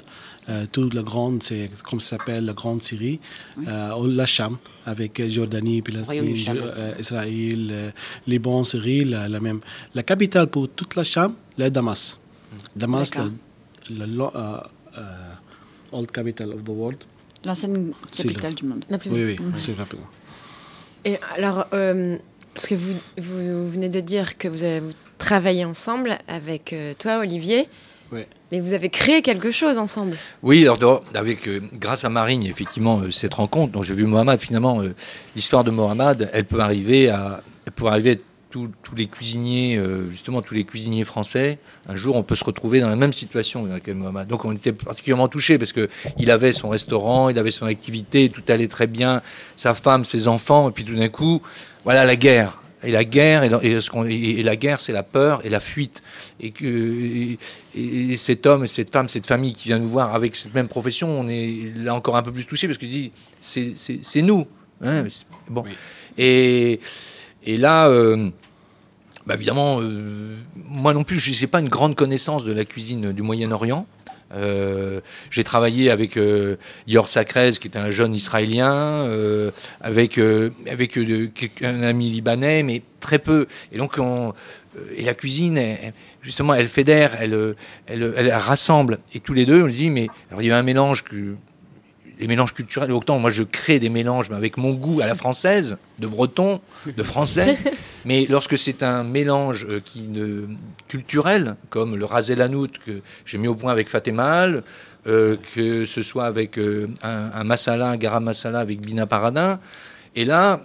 Euh, toute la grande, c'est comme ça s'appelle, la grande Syrie, euh, ou la Cham, avec euh, Jordanie, Palestine, euh, Israël, euh, Liban, Syrie, la, la même. La capitale pour toute la Cham, c'est Damas. Damas, D'accord. la, la euh, euh, old capital of the world. L'ancienne capitale du monde. La plus- Oui, oui, Mhm. c'est rapide. Et alors, euh, parce que vous, vous venez de dire que vous avez travaillé ensemble avec euh, toi, Olivier. Ouais. Mais vous avez créé quelque chose ensemble. Oui, alors avec, euh, grâce à Marine, effectivement, euh, cette rencontre dont j'ai vu Mohamed, finalement, euh, l'histoire de Mohamed, elle peut arriver à, elle peut arriver à tous les cuisiniers, justement tous les cuisiniers français. Un jour, on peut se retrouver dans la même situation dans laquelle Mohamed. Donc, on était particulièrement touchés parce que il avait son restaurant, il avait son activité, tout allait très bien, sa femme, ses enfants, et puis tout d'un coup, voilà la guerre. Et la guerre, et, la- ce et- guerre, c'est la peur et la fuite. Et que et, et cet homme, et cette femme, cette famille qui vient nous voir avec cette même profession, on est là encore un peu plus touché parce qu'il dit c'est nous. hein, bon. Oui. Et, et là, euh, bah évidemment, euh, moi non plus, je n'ai pas une grande connaissance de la cuisine du Moyen-Orient. Euh, j'ai travaillé avec euh, Yor Sakrez, qui est un jeune Israélien, euh, avec euh, avec euh, un ami libanais, mais très peu. Et donc, on, euh, et la cuisine, justement, elle fédère, elle, euh, elle, elle rassemble. Et tous les deux, on dit, mais alors il y a un mélange que les mélanges culturels. Autant moi, je crée des mélanges mais avec mon goût à la française, de breton, de français. mais lorsque c'est un mélange euh, qui ne culturel, comme le razel hanout que j'ai mis au point avec Fatemal, euh, que ce soit avec euh, un, un masala, un garam masala avec Bina Paradin, et là.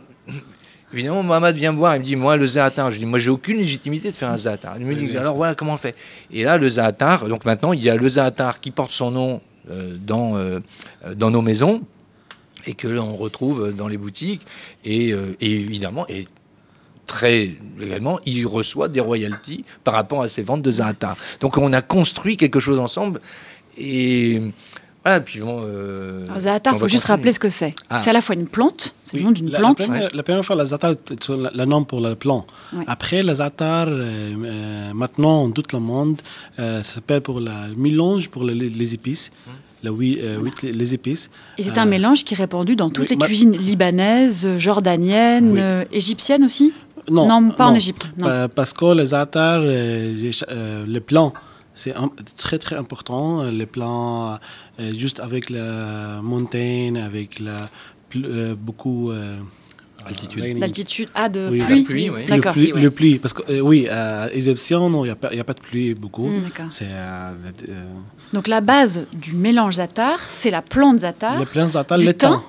Évidemment, Mohamed vient me voir, il me dit, moi, le zaatar, je dis, moi, j'ai aucune légitimité de faire un zaatar. Il me dit, alors voilà comment on fait. Et là, le zaatar, donc maintenant, il y a le zaatar qui porte son nom dans, euh, euh, dans nos maisons et que l'on retrouve dans les boutiques. Et, euh, et évidemment, et très légalement, il reçoit des royalties par rapport à ses ventes de zaatar. Donc, on a construit quelque chose ensemble. Et voilà, puis bon. euh, Alors, Zaatar, il faut juste continuer. rappeler ce que c'est. Ah. C'est à la fois une plante, c'est Oui, le nom d'une la, plante. La première, la première fois, la zatar, c'est le nom pour le plan. Ouais. Après, la zatar, euh, euh, maintenant, dans tout le monde, euh, ça s'appelle pour la mélange pour le- les, les épices. La, oui, euh, oui, les, les épices. Et c'est Euh, un mélange qui est répandu dans toutes oui, les ma- cuisines libanaises, jordaniennes, Oui. euh, égyptiennes aussi? Non, Non, pas en Égypte, non. Pa- Parce que le zatar, euh, j'ai ch- euh, le plan, c'est très très important. euh, Le plan, euh, juste avec la montagne, avec la pl- euh, beaucoup. euh, Altitude. raining. D'altitude Ah, de Oui, pluie la pluie, oui. Le pluie, ouais. le pluie, parce que euh, oui, euh, égyptien, non, il n'y a, pas- il y a pas de pluie beaucoup. Mm. C'est euh, euh, Donc la base du mélange zatar, c'est la plante zatar, le plein zatar, du le thym, temps.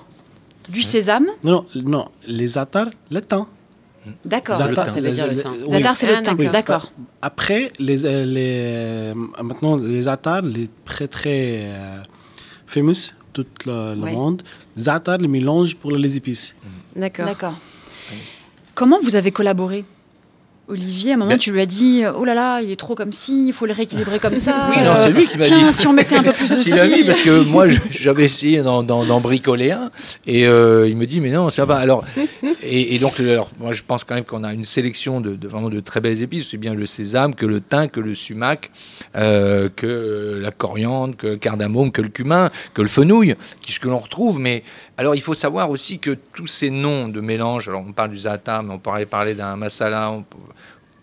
du sésame. Non, non, non, les zatar, le temps. D'accord. Zatar, ça veut dire le oui. Zatar, c'est Ah, le thym. d'accord. D'accord. Après, les, les, euh, maintenant, les zatar, les très très euh, famous, tout le, le Ouais. monde, zatar, le mélange pour les épices. D'accord. D'accord. Comment vous avez collaboré Olivier, à un moment, Ben- tu lui as dit Oh là là, il est trop comme ci, il faut le rééquilibrer comme ça. Oui, non, c'est lui qui m'a Tiens, dit. si on mettait un peu plus de ci. mis, parce que moi, j'avais essayé d'en, bricoler un, et euh, il me dit, mais non, ça va. Alors, et, et donc, alors, moi, je pense quand même qu'on a une sélection de, de vraiment de très belles épices, c'est bien le sésame, que le thym, que le sumac, euh, que la coriandre, que le cardamome, que le cumin, que le fenouil, qui, ce que l'on retrouve. Mais alors, il faut savoir aussi que tous ces noms de mélange, alors on parle du za'atar, mais on pourrait parler d'un masala, on peut-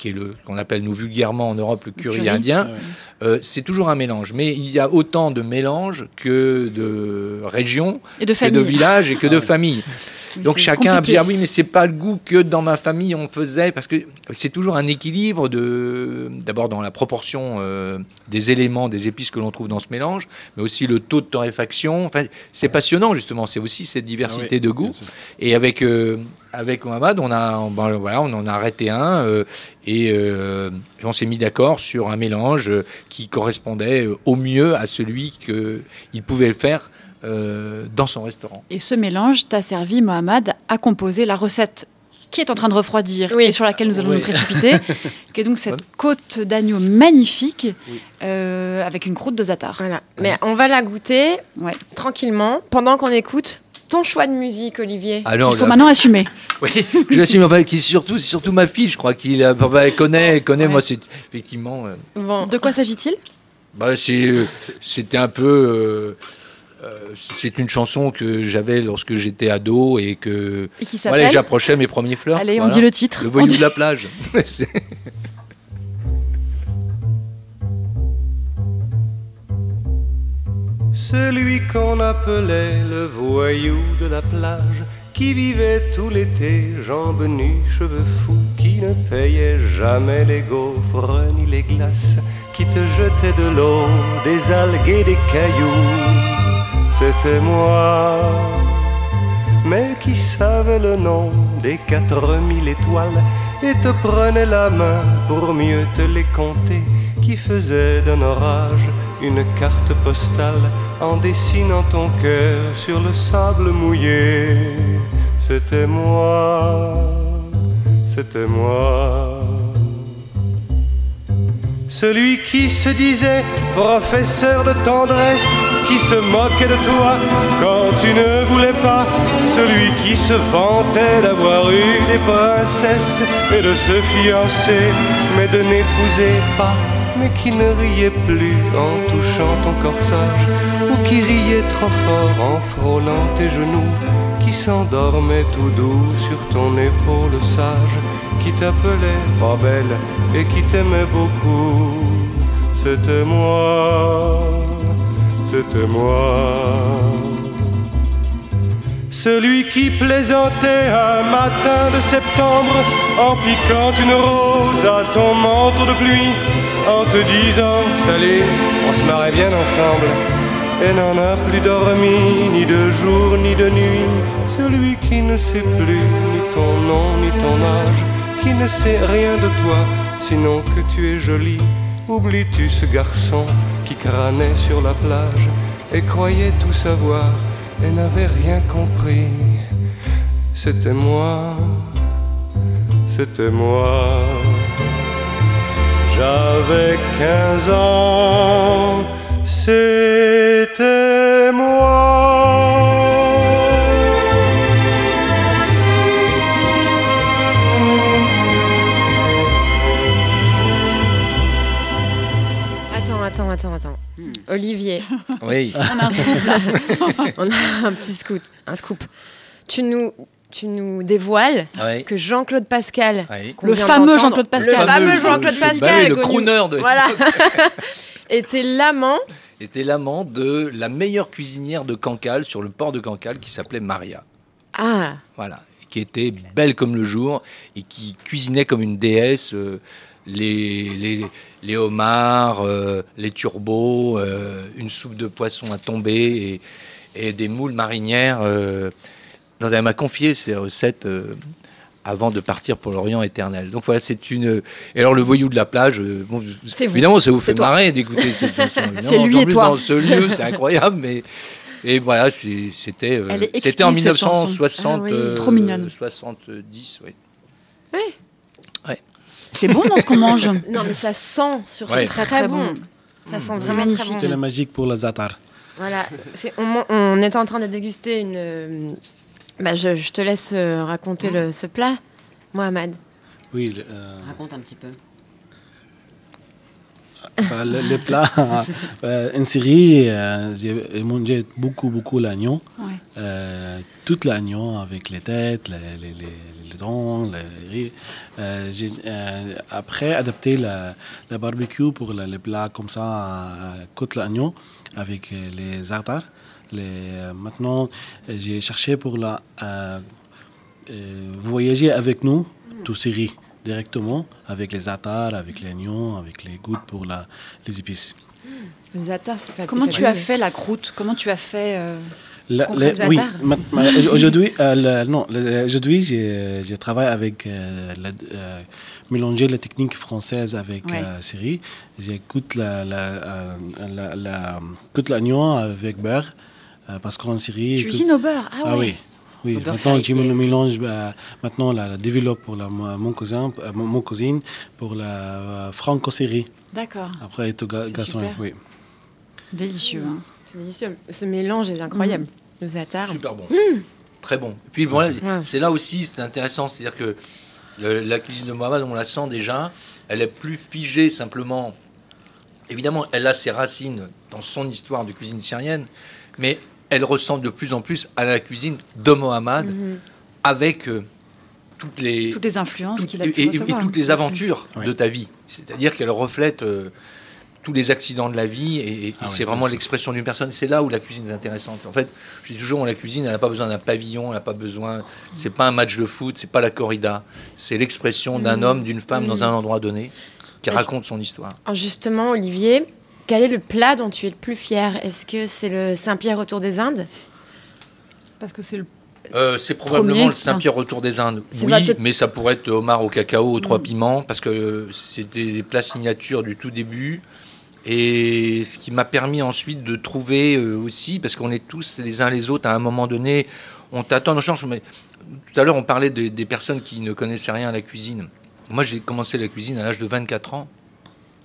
qui est le qu'on appelle nous vulgairement en Europe le curry, curry. indien. Ouais. Euh, c'est toujours un mélange, mais il y a autant de mélanges que de régions, Et de que de villages et que de Ah familles. Oui, Donc chacun a compliqué. dit ah oui mais c'est pas le goût que dans ma famille on faisait parce que c'est toujours un équilibre de d'abord dans la proportion euh, des éléments des épices que l'on trouve dans ce mélange mais aussi le taux de torréfaction. Enfin c'est passionnant justement. C'est aussi cette diversité Ah oui, de goûts. et avec euh, avec Mohamed on a ben, voilà on en a arrêté un euh, et euh, on s'est mis d'accord sur un mélange qui correspondait au mieux à celui que il pouvait le faire euh, dans son restaurant. Et ce mélange t'a servi, Mohamed, à composer la recette qui est en train de refroidir Oui. et sur laquelle nous allons Oui. nous précipiter, qui est donc cette côte d'agneau magnifique euh, avec une croûte de zatar. Voilà. Mais on va la goûter Ouais. tranquillement pendant qu'on écoute ton choix de musique, Olivier. Alors, Il faut là- maintenant assumer. Oui, je l'assume. Enfin, qui surtout, c'est surtout ma fille, je crois qu'il a- enfin, elle connaît, elle connaît. Ouais. Moi, c'est effectivement. euh, Bon. De quoi s'agit-il? Bah, c'est, euh, c'était un peu. Euh, c'est une chanson que j'avais lorsque j'étais ado et que Et qui voilà, s'appelle j'approchais mes premiers fleurs. Allez, on dit le titre. Le voyou dit- de la plage. Celui qu'on appelait le voyou de la plage, qui vivait tout l'été, jambes nues, cheveux fous, qui ne payait jamais les gaufres ni les glaces, qui te jetait de l'eau, des algues et des cailloux. C'était moi, mais qui savait le nom des quatre mille étoiles et te prenait la main pour mieux te les compter, qui faisait d'un orage une carte postale en dessinant ton cœur sur le sable mouillé. C'était moi, c'était moi. Celui qui se disait professeur de tendresse, qui se moquait de toi quand tu ne voulais pas, celui qui se vantait d'avoir eu des princesses et de se fiancer, mais de n'épouser pas, mais qui ne riait plus en touchant ton corsage, ou qui riait trop fort en frôlant tes genoux, qui s'endormait tout doux sur ton épaule sage, qui t'appelait pas belle et qui t'aimait beaucoup. C'était moi, c'était moi. Celui qui plaisantait un matin de septembre en piquant une rose à ton manteau de pluie, en te disant Salut, on se marrait bien ensemble, et n'en a plus dormi ni de jour ni de nuit. Celui qui ne sait plus ni ton nom ni ton âge, qui ne sait rien de toi, sinon que tu es jolie. Oublies-tu ce garçon qui crânait sur la plage et croyait tout savoir et n'avait rien compris C'était moi, c'était moi. J'avais 15 ans, Olivier, Oui. On a un scoop là. on a un petit scoop. Un scoop. Tu nous, tu nous dévoiles Oui. que Jean-Claude Pascal, Oui. Le fameux Jean-Claude Pascal. le fameux Jean-Claude je- Pascal, bah oui, le crooner de- voilà, était l'amant Était l'amant de la meilleure cuisinière de Cancale sur le port de Cancale qui s'appelait Maria. Ah, Voilà, qui était belle comme le jour et qui cuisinait comme une déesse euh, les, les, les homards, euh, les turbots, euh, une soupe de poisson à tomber et, et des moules marinières. Euh, elle m'a confié ces recettes euh, avant de partir pour l'Orient éternel. Donc voilà, c'est une. Et alors le voyou de la plage, bon, évidemment, ça vous fait toi. marrer d'écouter cette chanson. C'est lui et toi. Dans ce lieu, c'est incroyable, mais. Et voilà, c'était c'était en exquise, cette chanson. 1960, Ah oui. Trop mignonne. 70, oui. C'est bon dans ce qu'on mange. non mais ça sent sur Ouais. ce très très bon. Ça sent C'est vraiment magnifique. très bon. C'est la magique pour le zatar. Voilà, on, est en train de déguster une. euh, Bah, je, je te laisse euh, raconter le, ce plat, Mohamed. Oui, le, euh, Raconte un petit peu. bah, le, le plat, euh, série, euh, j'ai mangé beaucoup, beaucoup l'agneau. Ouais. Euh, tout l'agneau avec les têtes, les, les, les, les les riz. Euh, j'ai euh, après adapté la, la barbecue pour le, le plat comme ça, euh, côte l'agneau avec euh, les zartars. Les, euh, maintenant, j'ai cherché pour la euh, euh, voyager avec nous, tout série directement, avec les attars, avec les oignons, avec les gouttes pour la, les épices. Les attars, c'est pas Comment tu as fait la croûte? Comment tu as fait La- oui, attard. ma- ma- aujourd'hui, euh, non, aujourd'hui, j'ai j'ai travaillé avec euh, la- euh, mélanger la technique française avec Ouais. euh, Syrie. J'écoute la, la, euh, la, la- avec beurre euh, parce qu'en Syrie. Tu cuisines au beurre? Ah, ouais. oui. Oui, Au maintenant tu karité. me le mélanges, bah, maintenant la, la développe pour la, mon cousin, euh, mon, mon cousine, pour la euh, franco-syrie. D'accord. Après, tout ga- garçon, super. oui. Délicieux. hein. C'est délicieux. Ce mélange est incroyable. Mm. Super bon. Mmh. Très bon. Et puis Ouais. c'est là aussi, c'est intéressant, c'est-à-dire que le- la cuisine de Mohamed, on la sent déjà, elle est plus figée simplement. Évidemment, elle a ses racines dans son histoire de cuisine syrienne, mais elle ressemble de plus en plus à la cuisine de Mohamed, Mhm. avec euh, toutes les Toutes les influences qu'il a et, pu et- toutes les aventures de ta vie. C'est-à-dire qu'elle reflète euh, tous les accidents de la vie et, et Ah c'est vraiment l'expression d'une personne. C'est là où la cuisine est intéressante. En fait, je dis toujours, la cuisine, elle n'a pas besoin d'un pavillon, elle n'a pas besoin. C'est pas un match de foot, c'est pas la corrida. C'est l'expression d'un Mhm. homme, d'une femme dans Mhm. un endroit donné qui Et- raconte son histoire. Alors justement, Olivier, quel est le plat dont tu es le plus fier? Est-ce que c'est le Saint-Pierre autour des Indes? Parce que c'est le. Euh, c'est probablement Premier, le Saint-Pierre retour des Indes. Oui, votre- mais ça pourrait être homard au cacao aux trois Mm. piments, parce que c'était des plats signatures du tout début. Et ce qui m'a permis ensuite de trouver euh, aussi, parce qu'on est tous les uns les autres à un moment donné, on t'attend, on change. Mais tout à l'heure, on parlait de- des personnes qui ne connaissaient rien à la cuisine. Moi, j'ai commencé la cuisine à l'âge de 24 ans.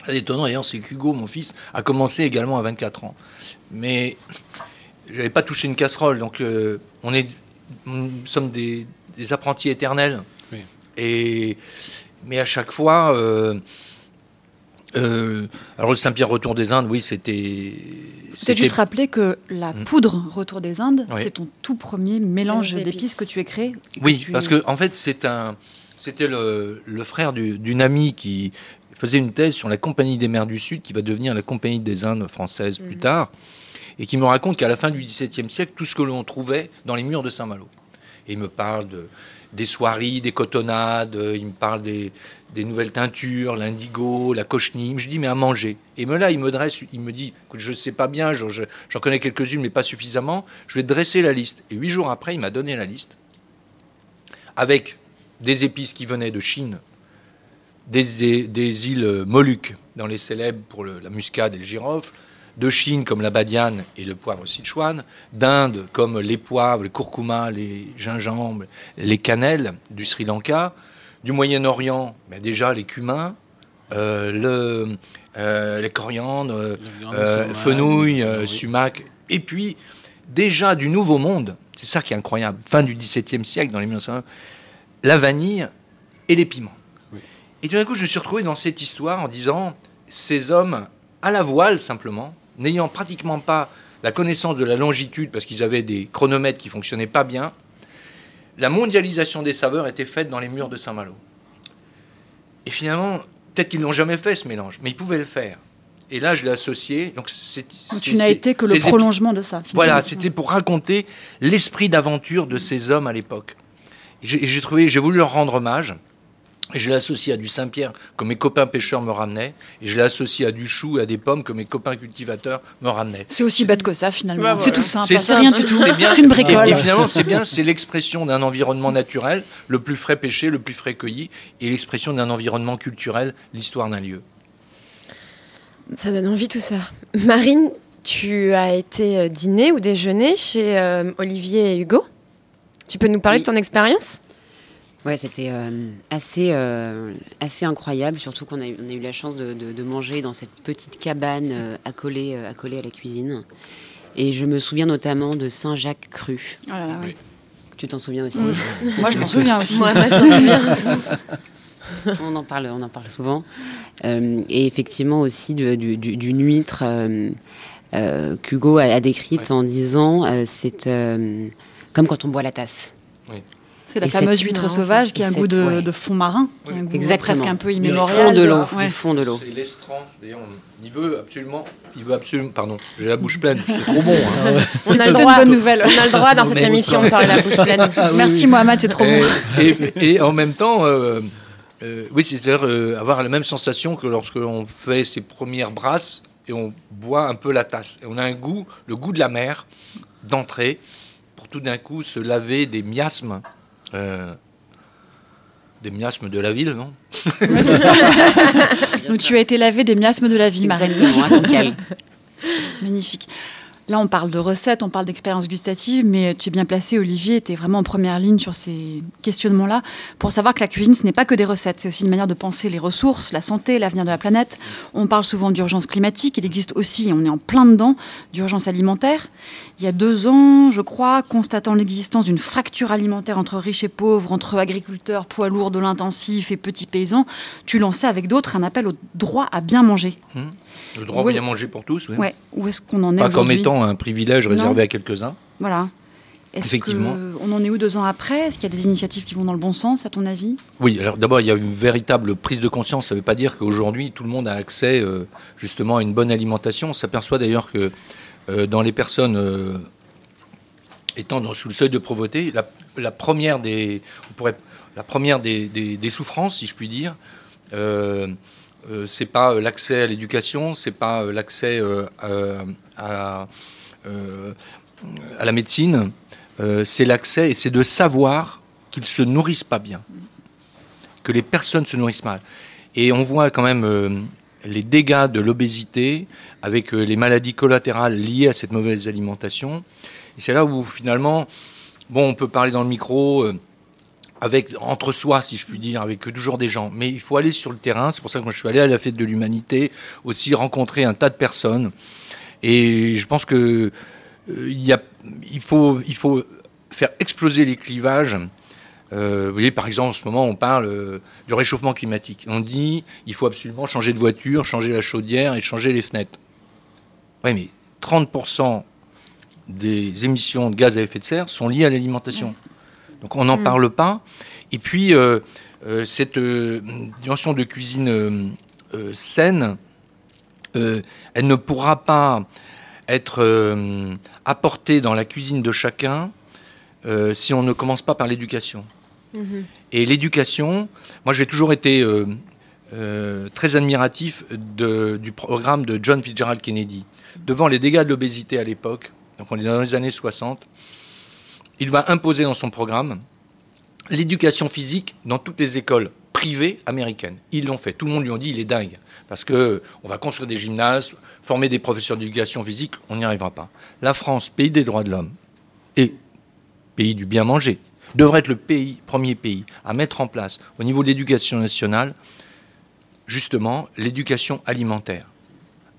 C'est étonnant, d'ailleurs, c'est qu'Hugo, mon fils, a commencé également à 24 ans. Mais j'avais pas touché une casserole, donc euh, on est, nous sommes des, des apprentis éternels. Oui. Et mais à chaque fois, euh, euh, alors le Saint-Pierre retour des Indes, oui, c'était. C'était- juste rappeler que la Mm. poudre Retour des Indes, Oui. c'est ton tout premier mélange d'épices. que tu as créé. Oui, tu- parce que en fait, c'est un, c'était le, le frère du- d'une amie qui faisait une thèse sur la Compagnie des mers du Sud, qui va devenir la Compagnie des Indes françaises plus Mhm. tard, et qui me raconte qu'à la fin du XVIIe siècle, tout ce que l'on trouvait dans les murs de Saint-Malo. Et il me parle de, des soieries, des cotonnades, euh, il me parle des, nouvelles teintures, l'indigo, la cochenille. Je dis, mais à manger. Et me là, il me dresse, il me dit, je sais pas bien, je- je- j'en connais quelques-unes, mais pas suffisamment. Je vais dresser la liste. Et huit jours après, il m'a donné la liste avec des épices qui venaient de Chine, des, îles Moluques, dans les célèbres pour la muscade et le girofle, de Chine comme la badiane et le poivre Sichuan, d'Inde comme les poivres, les curcumas, les gingembres, les cannelles du Sri Lanka, du Moyen-Orient, ben déjà les cumins, euh, le, euh, les coriandres, euh, sumac, fenouil, oui. sumac, et puis déjà du Nouveau Monde, c'est ça qui est incroyable, fin du XVIIe siècle, dans les 1900, la vanille et les piments. Oui. Et tout d'un coup, je me suis retrouvé dans cette histoire en disant, ces hommes à la voile simplement, n'ayant pratiquement pas la connaissance de la longitude, parce qu'ils avaient des chronomètres qui fonctionnaient pas bien, la mondialisation des saveurs était faite dans les murs de Saint-Malo. Et finalement, peut-être qu'ils n'ont jamais fait ce mélange, mais ils pouvaient le faire. Et là, je l'ai associé. Donc, c'est, Donc tu n'as été que le prolongement de ça. finalement. Voilà, c'était pour raconter l'esprit d'aventure de ces hommes à l'époque. Et j'ai trouvé, j'ai voulu leur rendre hommage. Et je l'ai associé à du Saint-Pierre que mes copains pêcheurs me ramenaient. Et je l'ai associé à du chou et à des pommes que mes copains cultivateurs me ramenaient. C'est aussi bête que ça finalement. Bah, C'est voilà. tout simple. C'est C'est rien du tout. c'est bien. C'est une bricole. et finalement, c'est bien, c'est l'expression d'un environnement naturel, le plus frais pêché, le plus frais cueilli, et l'expression d'un environnement culturel, l'histoire d'un lieu. Ça donne envie tout ça. Marine, tu as été euh, dîner ou déjeuner chez euh, Olivier et Hugo? Tu peux nous parler Oui. de ton expérience? Ouais, c'était euh, assez, euh, assez incroyable, surtout qu'on a, eu- on a eu la chance de, de- de manger dans cette petite cabane euh, accolée, euh, accolée à la cuisine. Et je me souviens notamment de Saint-Jacques cru. Oh là là, ouais. Tu t'en souviens aussi Moi je m'en souviens aussi. Moi, on en parle, on en parle souvent. Euh, et effectivement aussi du- du- d'une huître euh, euh, qu'Hugo a, a décrite Ouais. en disant euh, c'est euh, comme quand on boit la tasse. Oui. C'est la Et fameuse huître sauvage qui a un goût de, ouais. de fond marin, qui a un goût Exactement. presque un peu Du immémorial. fond de l'eau, Ouais. du fond de l'eau. C'est l'estran. D'ailleurs, on- il veut absolument, il veut absolument, pardon, j'ai la bouche pleine, c'est trop bon. hein. On a le droit. une bonne nouvelle. On a le droit dans cette émission de parler la bouche pleine. Merci Mohamed, c'est trop et, bon. et- et en même temps, euh, euh, oui, c'est-à-dire euh, avoir la même sensation que lorsque l'on fait ses premières brasses et on boit un peu la tasse. Et on a un goût, le goût de la mer, d'entrée, pour tout d'un coup se laver des miasmes. Euh, des miasmes de la ville, non Donc tu as été lavé des miasmes de la vie, Marine. Magnifique. Là, on parle de recettes, on parle d'expérience gustative, mais tu es bien placé, Olivier, tu es vraiment en première ligne sur ces questionnements-là, pour savoir que la cuisine, ce n'est pas que des recettes, c'est aussi une manière de penser les ressources, la santé, l'avenir de la planète. On parle souvent d'urgence climatique, il existe aussi, et on est en plein dedans, d'urgence alimentaire. Il y a deux ans, je crois, constatant l'existence d'une fracture alimentaire entre riches et pauvres, entre agriculteurs, poids lourds de l'intensif et petits paysans, tu lançais avec d'autres un appel au droit à bien manger. Le droit à bien manger pour tous, oui. Ouais, où est-ce qu'on en est Pas comme étant un privilège réservé Non. à quelques-uns. Voilà. Est-ce Effectivement. que on en est où deux ans après? Est-ce qu'il y a des initiatives qui vont dans le bon sens, à ton avis? Oui, alors d'abord, il y a une véritable prise de conscience. Ça ne veut pas dire qu'aujourd'hui, tout le monde a accès euh, justement à une bonne alimentation. On s'aperçoit d'ailleurs que dans les personnes euh, étant dans- sous le seuil de pauvreté, la, première des, on pourrait, la première des, des- souffrances, si je puis dire, euh, euh, c'est pas euh, l'accès à l'éducation, c'est pas euh, l'accès euh, à, à, euh, la médecine, euh, c'est l'accès et c'est de savoir qu'ils se nourrissent pas bien, que les personnes se nourrissent mal. Et on voit quand même euh, les dégâts de l'obésité avec euh, les maladies collatérales liées à cette mauvaise alimentation. Et c'est là où finalement, bon, on peut parler dans le micro. euh, avec entre soi, si je puis dire, avec toujours des gens. Mais il faut aller sur le terrain. C'est pour ça que je suis allé à la fête de l'humanité, aussi rencontrer un tas de personnes. Et je pense que euh, y a, il faut, il faut faire exploser les clivages. Euh, vous voyez, par exemple, en ce moment, on parle euh, du réchauffement climatique. On dit il faut absolument changer de voiture, changer la chaudière et changer les fenêtres. Oui, mais 30% des émissions de gaz à effet de serre sont liées à l'alimentation. Donc on n'en Mm. parle pas. Et puis, euh, euh, cette euh, dimension de cuisine saine, elle ne pourra pas être apportée dans la cuisine de chacun si on ne commence pas par l'éducation. Mhm. Et l'éducation, moi j'ai toujours été euh, euh, très admiratif du programme de John Fitzgerald Kennedy. Devant les dégâts de l'obésité à l'époque, donc on est dans les années 60, il va imposer dans son programme l'éducation physique dans toutes les écoles privées américaines. Ils l'ont fait. Tout le monde lui a dit il est dingue. Parce que on va construire des gymnases, former des professeurs d'éducation physique, on n'y arrivera pas. La France, pays des droits de l'homme et pays du bien manger, devrait être le premier pays à mettre en place au niveau de l'éducation nationale, justement, l'éducation alimentaire.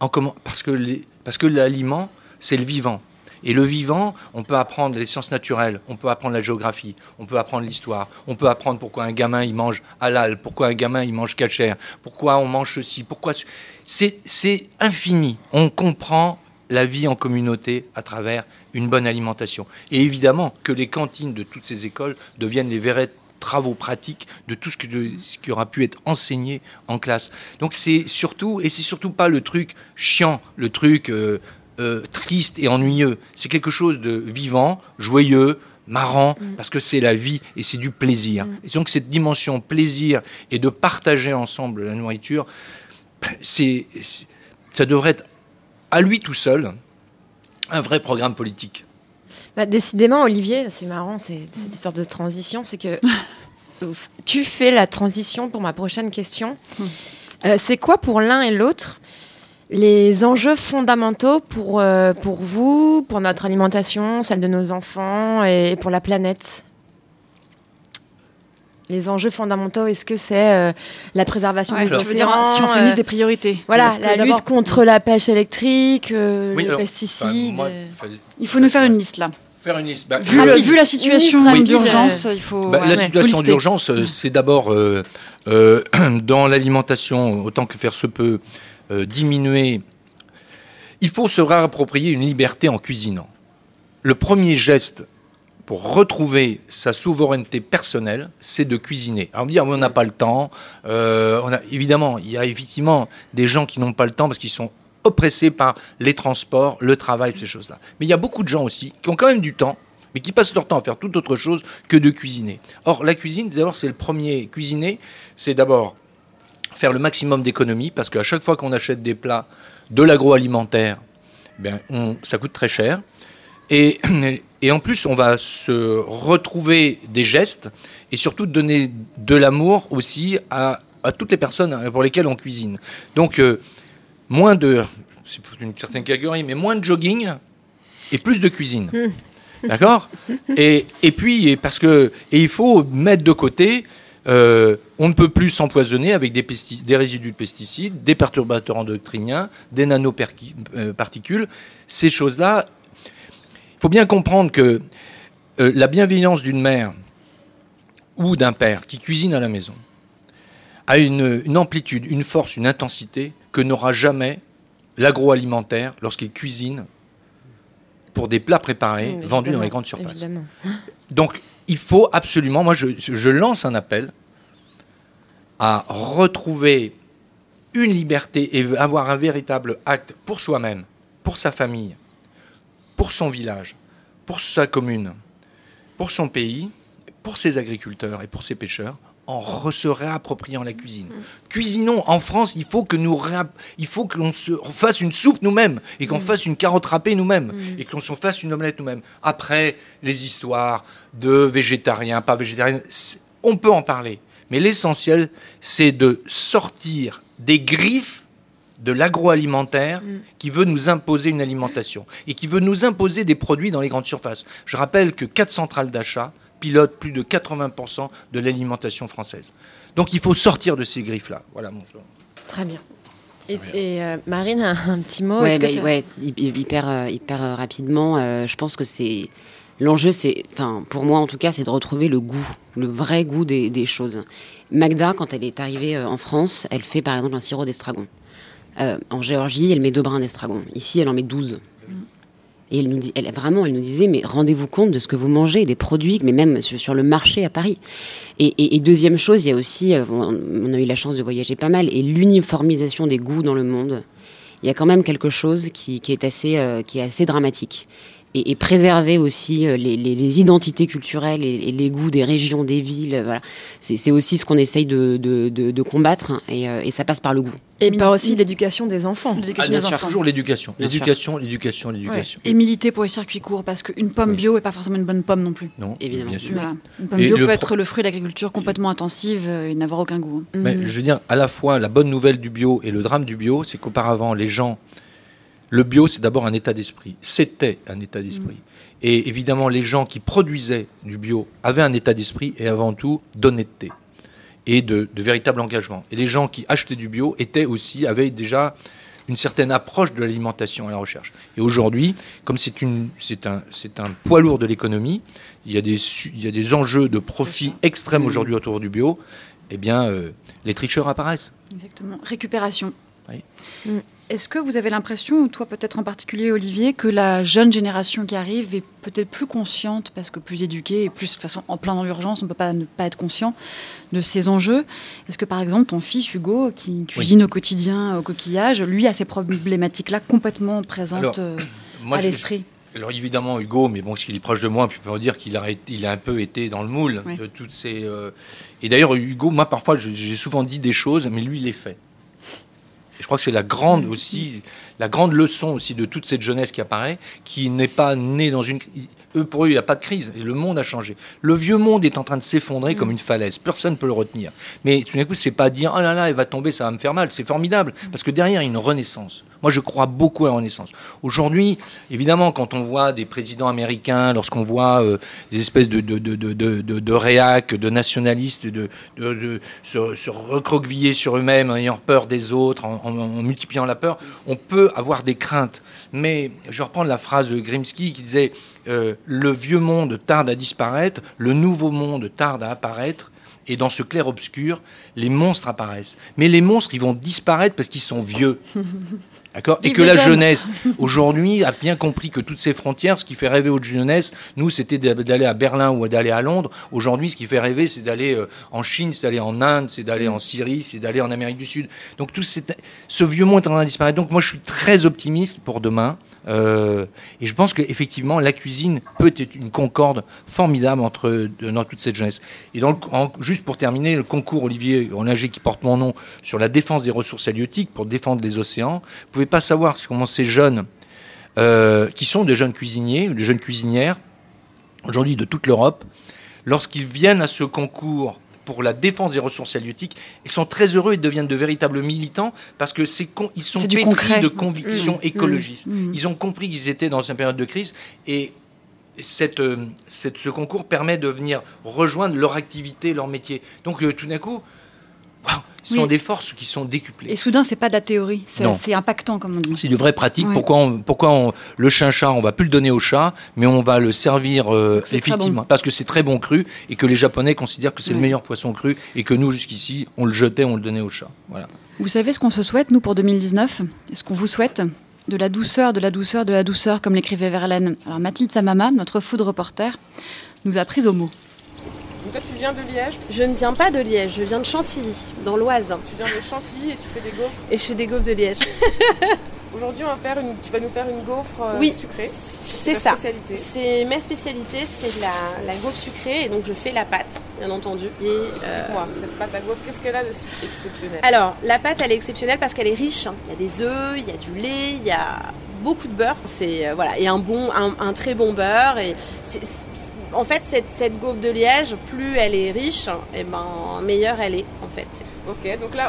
En comment Parce que l'aliment, c'est le vivant. Et le vivant, on peut apprendre les sciences naturelles, on peut apprendre la géographie, on peut apprendre l'histoire, on peut apprendre pourquoi un gamin il mange halal, pourquoi un gamin il mange cachère, pourquoi on mange ceci, pourquoi ce- c'est c'est infini. On comprend la vie en communauté à travers une bonne alimentation. Et évidemment que les cantines de toutes ces écoles deviennent les vrais travaux pratiques de tout ce, que de- ce qui aura pu être enseigné en classe. Donc c'est surtout, et c'est surtout pas le truc chiant, le truc euh, euh, triste et ennuyeux. C'est quelque chose de vivant, joyeux, marrant, parce que c'est la vie et c'est du plaisir. Et donc cette dimension plaisir et de partager ensemble la nourriture, c'est, ça devrait être à lui tout seul un vrai programme politique. Bah, décidément, Olivier, c'est marrant, c'est cette histoire de transition, c'est que tu fais la transition pour ma prochaine question. Euh, c'est quoi pour l'un et l'autre les enjeux fondamentaux pour, euh, pour vous, pour notre alimentation, celle de nos enfants et pour la planète? Les enjeux fondamentaux, est-ce que c'est euh, la préservation Ouais, des dire, si on fait euh, mise des priorités. Voilà, la lutte contre la pêche électrique, euh, Oui, les alors, pesticides. moi, euh. Il faut nous faire une liste là. Faire une liste. Bah, Vu, la situation d'urgence, il faut. Bah, ouais, la situation d'urgence, euh, c'est d'abord euh, euh, dans l'alimentation, autant que faire se peut, euh, diminuer. Il faut se réapproprier une liberté en cuisinant. Le premier geste pour retrouver sa souveraineté personnelle, c'est de cuisiner. Alors on dit, on n'a pas le temps. Euh, évidemment, il y a effectivement des gens qui n'ont pas le temps parce qu'ils sont oppressés par les transports, le travail, ces choses-là. Mais il y a beaucoup de gens aussi qui ont quand même du temps, mais qui passent leur temps à faire toute autre chose que de cuisiner. Or, la cuisine, d'abord, c'est le premier. Cuisiner, c'est d'abord faire le maximum d'économies, parce qu'à chaque fois qu'on achète des plats de l'agroalimentaire, on, ça coûte très cher. Et, et en plus, on va se retrouver des gestes et surtout donner de l'amour aussi à, à toutes les personnes pour lesquelles on cuisine. Donc, euh, moins de, c'est une certaine catégorie, mais moins de jogging et plus de cuisine. D'accord? Et, et puis, parce que, et il faut mettre de côté, euh, on ne peut plus s'empoisonner avec des résidus de pesticides, des perturbateurs endocriniens, des nanoparticules. Ces choses-là, il faut bien comprendre que euh, la bienveillance d'une mère ou d'un père qui cuisine à la maison a une, une amplitude, une force, une intensité que n'aura jamais l'agroalimentaire lorsqu'il cuisine pour des plats préparés vendus dans les grandes surfaces. évidemment. Donc, il faut absolument, moi, je, je lance un appel à retrouver une liberté et avoir un véritable acte pour soi-même, pour sa famille, pour son village, pour sa commune, pour son pays, pour ses agriculteurs et pour ses pêcheurs, en re- se réappropriant la cuisine. Cuisinons en France, il faut que nous il faut que l'on se on fasse une soupe nous-mêmes et qu'on fasse une carotte râpée nous-mêmes et qu'on se fasse une omelette nous-mêmes. Après les histoires de végétariens, pas végétariens, on peut en parler, mais l'essentiel c'est de sortir des griffes de l'agroalimentaire qui veut nous imposer une alimentation et qui veut nous imposer des produits dans les grandes surfaces. Je rappelle que quatre centrales d'achat pilotent plus de 80% de l'alimentation française. Donc il faut sortir de ces griffes-là. Voilà mon choix. Très bien. Et, et, euh, Marine, un, un petit mot bah, ça- ouais, hy- hyper, euh, hyper euh, rapidement. euh, je pense que c'est l'enjeu, c'est, enfin, pour moi en tout cas, c'est de retrouver le goût, le vrai goût des, des choses. Magda, quand elle est arrivée en France, elle fait par exemple un sirop d'estragon. Euh, en Géorgie, elle met deux brins d'estragon. Ici, elle en met 12. Et elle nous dit, elle, vraiment, elle nous disait, mais rendez-vous compte de ce que vous mangez, des produits, mais même sur, sur le marché à Paris. Et, et- et deuxième chose, il y a aussi, euh, on, on a eu la chance de voyager pas mal, et l'uniformisation des goûts dans le monde. Il y a quand même quelque chose qui, qui est assez, euh, qui est assez dramatique. Et, et préserver aussi euh, les, les- les identités culturelles et, et les goûts des régions, des villes. euh, Voilà, c'est c'est aussi ce qu'on essaye de, de, de- de combattre, hein, et, euh, et ça passe par le goût. Et par aussi l'éducation des enfants. L'éducation Ah, des enfants. Toujours l'éducation, Bien sûr. l'éducation, l'éducation, l'éducation. Et militer pour les circuits courts, parce qu'une pomme Oui. bio n'est pas forcément une bonne pomme non plus. Non, Évidemment. bien sûr. Voilà. Une pomme Et bio peut pro- être le fruit de l'agriculture complètement intensive et n'avoir aucun goût. hein. Mais Mhm. je veux dire, à la fois, la bonne nouvelle du bio et le drame du bio, c'est qu'auparavant, les gens. Le bio, c'est d'abord un état d'esprit. C'était un état d'esprit. Et évidemment, les gens qui produisaient du bio avaient un état d'esprit et avant tout d'honnêteté et de, de véritable engagement. Et les gens qui achetaient du bio étaient aussi, avaient déjà une certaine approche de l'alimentation à la recherche. Et aujourd'hui, comme c'est une, c'est un, c'est un poids lourd de l'économie, il y a des, su- il y a des enjeux de profit extrêmes aujourd'hui autour du bio. Eh bien, euh, les tricheurs apparaissent. Exactement. Récupération. Oui. Mm. Est-ce que vous avez l'impression, ou toi peut-être en particulier Olivier, que la jeune génération qui arrive est peut-être plus consciente, parce que plus éduquée et plus de toute façon en plein dans l'urgence, on ne peut pas ne pas être conscient de ces enjeux? Est-ce que par exemple ton fils Hugo, qui cuisine au quotidien au coquillage, lui a ces problématiques-là complètement présentes Alors, euh, Moi, à l'esprit? Alors évidemment Hugo, mais bon, parce qu'il est proche de moi, puis on peut dire qu'il a, été- il a un peu été dans le moule de toutes ces. euh, Et d'ailleurs Hugo, moi parfois, j'ai souvent dit des choses, mais lui il les fait. Je crois que c'est la grande aussi, la grande leçon aussi de toute cette jeunesse qui apparaît, qui n'est pas née dans une. Eux, pour eux, il n'y a pas de crise. Et le monde a changé. Le vieux monde est en train de s'effondrer comme une falaise. Personne ne peut le retenir. Mais tout d'un coup, c'est pas dire oh là là, elle va tomber, ça va me faire mal. C'est formidable parce que derrière, il y a une renaissance. Moi, je crois beaucoup à la renaissance. Aujourd'hui, évidemment, quand on voit des présidents américains, lorsqu'on voit euh, des espèces de de de de de, de, de nationalistes, de, se, recroqueviller sur eux-mêmes, ayant peur des autres, en multipliant la peur, on peut avoir des craintes. Mais je reprends la phrase de Grimsky qui disait euh, le vieux monde tarde à disparaître, le nouveau monde tarde à apparaître. Et dans ce clair-obscur, les monstres apparaissent. Mais les monstres, ils vont disparaître parce qu'ils sont vieux. D'accord Et que la jeunes. jeunesse, aujourd'hui, a bien compris que toutes ces frontières, ce qui fait rêver aux jeunesse, nous, c'était d'a- d'aller à Berlin ou d'aller à Londres. Aujourd'hui, ce qui fait rêver, c'est d'aller euh, en Chine, c'est d'aller en Inde, c'est d'aller en Syrie, c'est d'aller en Amérique du Sud. Donc, tout cet- ce vieux monde est en train de disparaître. Donc, moi, je suis très optimiste pour demain. Euh, et je pense qu'effectivement, la cuisine peut être une concorde formidable entre euh, dans toute cette jeunesse. Et donc, juste pour terminer, le concours Olivier Onager qui porte mon nom sur la défense des ressources halieutiques pour défendre les océans, vous pouvez pas savoir comment ces jeunes, euh, qui sont des jeunes cuisiniers ou des jeunes cuisinières, aujourd'hui de toute l'Europe, lorsqu'ils viennent à ce concours pour la défense des ressources halieutiques, ils sont très heureux et deviennent de véritables militants parce que c'est ils sont pétris concret. de convictions Mmh, écologistes. mmh, mmh. Ils ont compris qu'ils étaient dans une période de crise et cette, euh, cette- ce concours permet de venir rejoindre leur activité, leur métier. Donc euh, tout d'un coup, ce sont des forces qui sont décuplées. Et soudain, c'est pas de la théorie, c'est impactant, comme on dit. C'est de vraies pratiques. Ouais. Pourquoi, on, pourquoi on- le chin-chat, on va plus le donner au chat, mais on va le servir euh, effectivement bon. parce que c'est très bon cru et que les Japonais considèrent que c'est le meilleur poisson cru et que nous jusqu'ici on le jetait, on le donnait au chat. Voilà. Vous savez ce qu'on se souhaite, nous, pour 2019 Et ce qu'on vous souhaite De la douceur, de la douceur, de la douceur, comme l'écrivait Verlaine? Alors Mathilde Samama, notre food reporter, nous a pris au mot. Donc toi, tu viens de Liège Je ne viens pas de Liège, je viens de Chantilly, dans l'Oise. Tu viens de Chantilly et tu fais des gaufres Et je fais des gaufres de Liège. Aujourd'hui, on va faire une... tu vas nous faire une gaufre euh, Oui. sucrée. C'est ça. C'est ma spécialité, c'est la, la gaufre sucrée et donc je fais la pâte, bien entendu. Et, euh, Explique-moi, cette pâte à gaufre, qu'est-ce qu'elle a de si exceptionnel? Alors, la pâte, elle est exceptionnelle parce qu'elle est riche. Il y a des œufs, il y a du lait, il y a beaucoup de beurre. C'est euh, voilà, et un bon, un, un très bon beurre. Et c'est- en fait, cette, cette gaufre de Liège, plus elle est riche, et ben meilleure elle est en fait. Ok, donc là,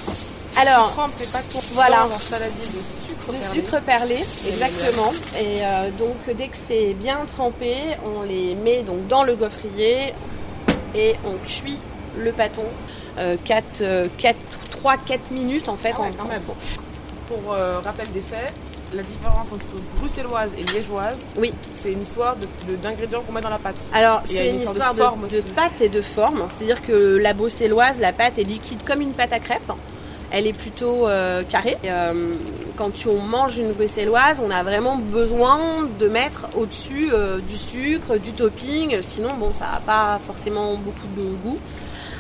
Alors, pâtes pour voilà. saladier de sucre de perlé. sucre perlé, exactement. Et euh, donc dès que c'est bien trempé, on les met donc dans le gaufrier et on cuit le pâton euh, 4, 3-4 minutes en fait. Ah ouais, en- quand même. en- Pour euh, rappel des faits, la différence entre bruxelloise et liégeoise, Oui. c'est une histoire d'ingrédients qu'on met dans la pâte. Alors c'est une histoire de, pâte et de forme, c'est-à-dire que la bruxelloise, la pâte est liquide comme une pâte à crêpes. Elle est plutôt euh, carrée. Et, euh, quand on mange une bruxelloise, on a vraiment besoin de mettre au-dessus euh, du sucre, du topping. Sinon, bon, ça n'a pas forcément beaucoup de goût.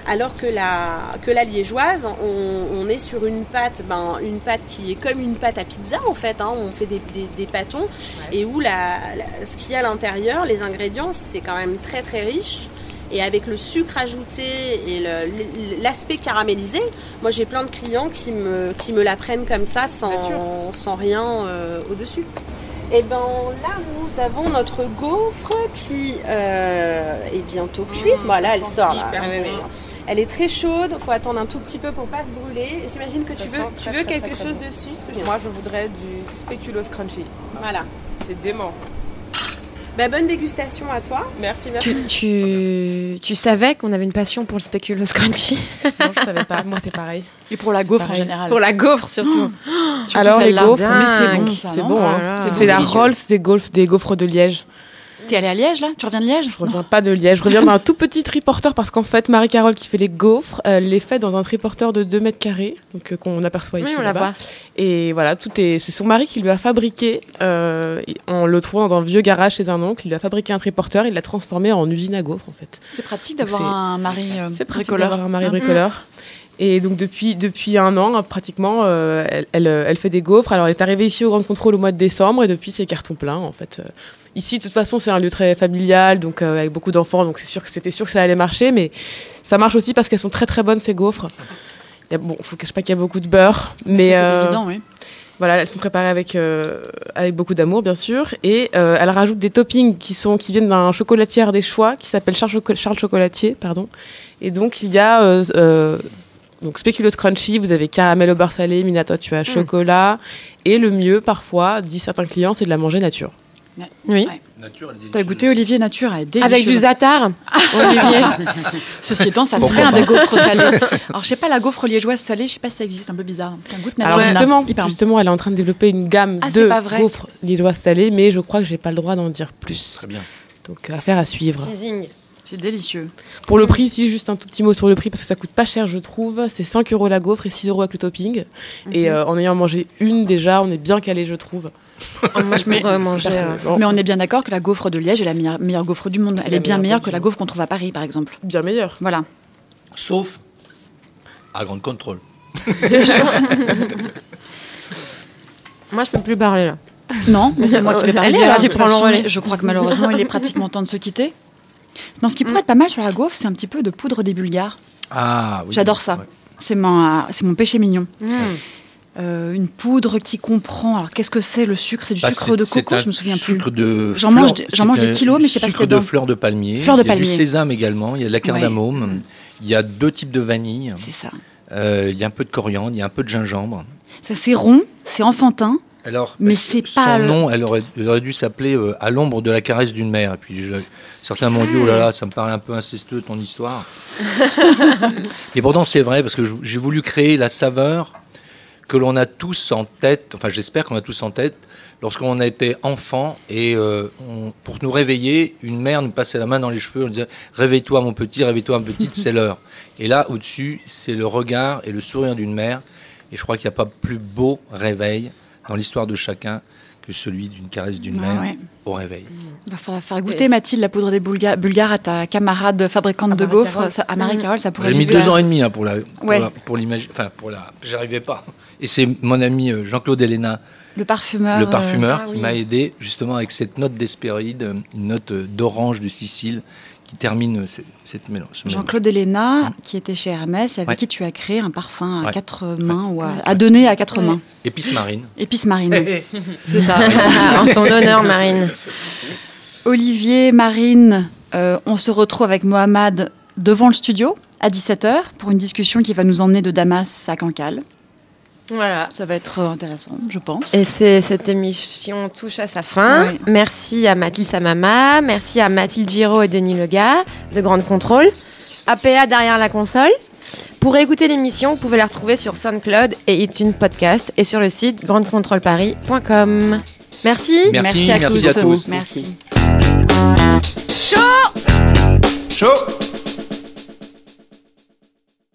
Alors que la, que la liégeoise, on, on est sur une pâte, ben, une pâte qui est comme une pâte à pizza en fait. hein. on fait des, des- des pâtons et où la, la- ce qu'il y a à l'intérieur, les ingrédients, c'est quand même très très riche. Et avec le sucre ajouté et l'aspect caramélisé, moi j'ai plein de clients qui me, qui me la prennent comme ça sans, sans rien euh, au-dessus. Et ben là nous avons notre gaufre qui euh, est bientôt cuite. voilà, elle sort là. bon. Elle est très chaude, faut attendre un tout petit peu pour pas se brûler. J'imagine que Ça tu veux, sent tu très, veux très, quelque très, chose très bon. dessus. ce que j'ai- Moi, je voudrais du spéculoos crunchy. Voilà. C'est dément. Bah, bonne dégustation à toi. Merci, merci. Tu, tu, tu savais qu'on avait une passion pour le spéculoos crunchy? Non, je savais pas. Moi, c'est pareil. Et pour la gaufre en général. Pour la gaufre surtout. Surtout Alors, les gaufres, mais c'est bon. C'est bon. hein. Oh là là. C'est la. Rolls des, gaufres, des gaufres de Liège. T'es allée à Liège là? Tu reviens de Liège? Je reviens pas de Liège. Je reviens d'un tout petit triporteur parce qu'en fait, Marie-Carole qui fait les gaufres, elle les fait dans un triporteur de 2 mètres carrés, donc euh, qu'on aperçoit ici. Oui, on la voit. Et voilà, tout est. C'est son mari qui lui a fabriqué, euh, en le trouvant dans un vieux garage chez un oncle, il lui a fabriqué un triporteur, il l'a transformé en usine à gaufres en fait. C'est pratique d'avoir un mari euh, C'est pratique bricoleur. d'avoir un mari Hein. bricoleur. Et donc depuis, depuis un an, hein, pratiquement, euh, elle, elle, euh, elle fait des gaufres. Alors elle est arrivée ici au Grand Contrôle au mois de décembre et depuis c'est carton plein en fait. Ici de toute façon c'est un lieu très familial, donc euh, avec beaucoup d'enfants, donc c'est sûr que c'était sûr que ça allait marcher, mais ça marche aussi parce qu'elles sont très très bonnes ces gaufres. Il y a, bon, je vous cache pas qu'il y a beaucoup de beurre, mais Ça, euh, évident, oui. voilà, elles sont préparées avec euh, avec beaucoup d'amour, bien sûr, et euh, elle rajoute des toppings qui sont qui viennent d'un chocolatier des choix qui s'appelle Charles, Charles Chocolatier, pardon. Et donc il y a donc spéculoos crunchy, vous avez caramel au beurre salé, Minato tu as chocolat, et le mieux parfois, disent certains clients, c'est de la manger nature. Oui. Ouais. Nature, elle est T'as goûté Olivier Nature, elle est délicieuse. Avec du zatar, Olivier. Ceci étant, ça se Pourquoi fait un pas des gaufres salées. Alors, je sais pas, la gaufre liégeoise salée, je sais pas si ça existe, un peu bizarre. C'est un goût de Alors justement, Hyper bon. justement, elle est en train de développer une gamme Ah, de gaufres liégeoises salées, mais je crois que j'ai pas le droit d'en dire plus. Très bien. Donc affaire à suivre. Teasing. C'est délicieux. Pour le prix, si juste un tout petit mot sur le prix, parce que ça coûte pas cher, je trouve. C'est 5 euros la gaufre et 6 euros avec le topping. Et Mhm. euh, en ayant mangé une déjà, on est bien calé, je trouve. Moi, je pourrais manger. euh, Mais on est bien d'accord que la gaufre de Liège est la meilleure, meilleure gaufre du monde. Elle est bien meilleure que la gaufre qu'on trouve à Paris, par exemple. Bien meilleure. Voilà. Sauf à grande contrôle. Moi, je peux plus parler là. Non, mais c'est moi qui vais parler. Allez, alors, tu prends le. Je crois que malheureusement, il est pratiquement temps de se quitter. Non, ce qui pourrait être pas mal sur la gaufre, c'est un petit peu de poudre des Bulgares. Ah oui. J'adore ça. Ouais. C'est mon, c'est mon péché mignon. Mm. Euh, une poudre qui comprend. Alors, qu'est-ce que c'est le sucre? C'est du Bah, sucre de coco, je me souviens plus. sucre de J'en mange j'en mange des kilos, mais je sais pas ce qu'il y a de dedans. fleur de palmier. Fleur de il y a palmier. du sésame également. Il y a de la cardamome. Il y a deux types de vanille. C'est ça. Euh, il y a un peu de coriandre. Il y a un peu de gingembre. Ça, C'est rond, c'est enfantin. Alors, Mais c'est pas Son nom, elle aurait, elle aurait dû s'appeler euh, À l'ombre de la caresse d'une mère. Et puis je- certains m'ont dit Oh là là, ça me paraît un peu incestueux ton histoire. Et pourtant, c'est vrai, parce que j'ai voulu créer la saveur que l'on a tous en tête, enfin j'espère qu'on a tous en tête, lorsqu'on a été enfant et euh, pour nous réveiller, une mère nous passait la main dans les cheveux, on disait Réveille-toi mon petit, réveille-toi ma petite, c'est l'heure. Et là, au-dessus, c'est le regard et le sourire d'une mère. Et je crois qu'il n'y a pas plus beau réveil dans l'histoire de chacun que celui d'une caresse d'une Ah mère ouais. au réveil. Il va falloir faire goûter, Mathilde, la poudre des Bulga- Bulgares à ta camarade fabricante de gaufres. Ça- à Marie-Carole, ça pourrait J'ai mis deux ans et demi hein, pour la, pour Ouais. la- pour l'imaginer, enfin pour la, j'arrivais pas. Et c'est mon ami euh, Jean-Claude Elena, Le parfumeur. le euh, parfumeur, ah qui oui. m'a aidé justement avec cette note d'Hespéride, euh, une note euh, d'orange de Sicile, qui termine ce- cette mélange. Jean-Claude Elena, qui était chez Hermès, et avec Ouais. qui tu as créé un parfum à Ouais. quatre mains, ou à, à donner à quatre mains. Épice marine. Épice marine. C'est ça. en ton honneur, Marine. Olivier, Marine, euh, on se retrouve avec Mohamed devant le studio à 17h pour une discussion qui va nous emmener de Damas à Cancale. Voilà. Ça va être intéressant, je pense. Et cette émission touche à sa fin. Merci à Mathilde Samama, merci à Mathilde Giraud et Denis Lega de Grande Contrôle, APA derrière la console. Pour écouter l'émission, vous pouvez la retrouver sur SoundCloud et iTunes Podcast et sur le site grandecontrôleparis.com. Merci. Merci, à merci tous. à tous. Merci. Chaud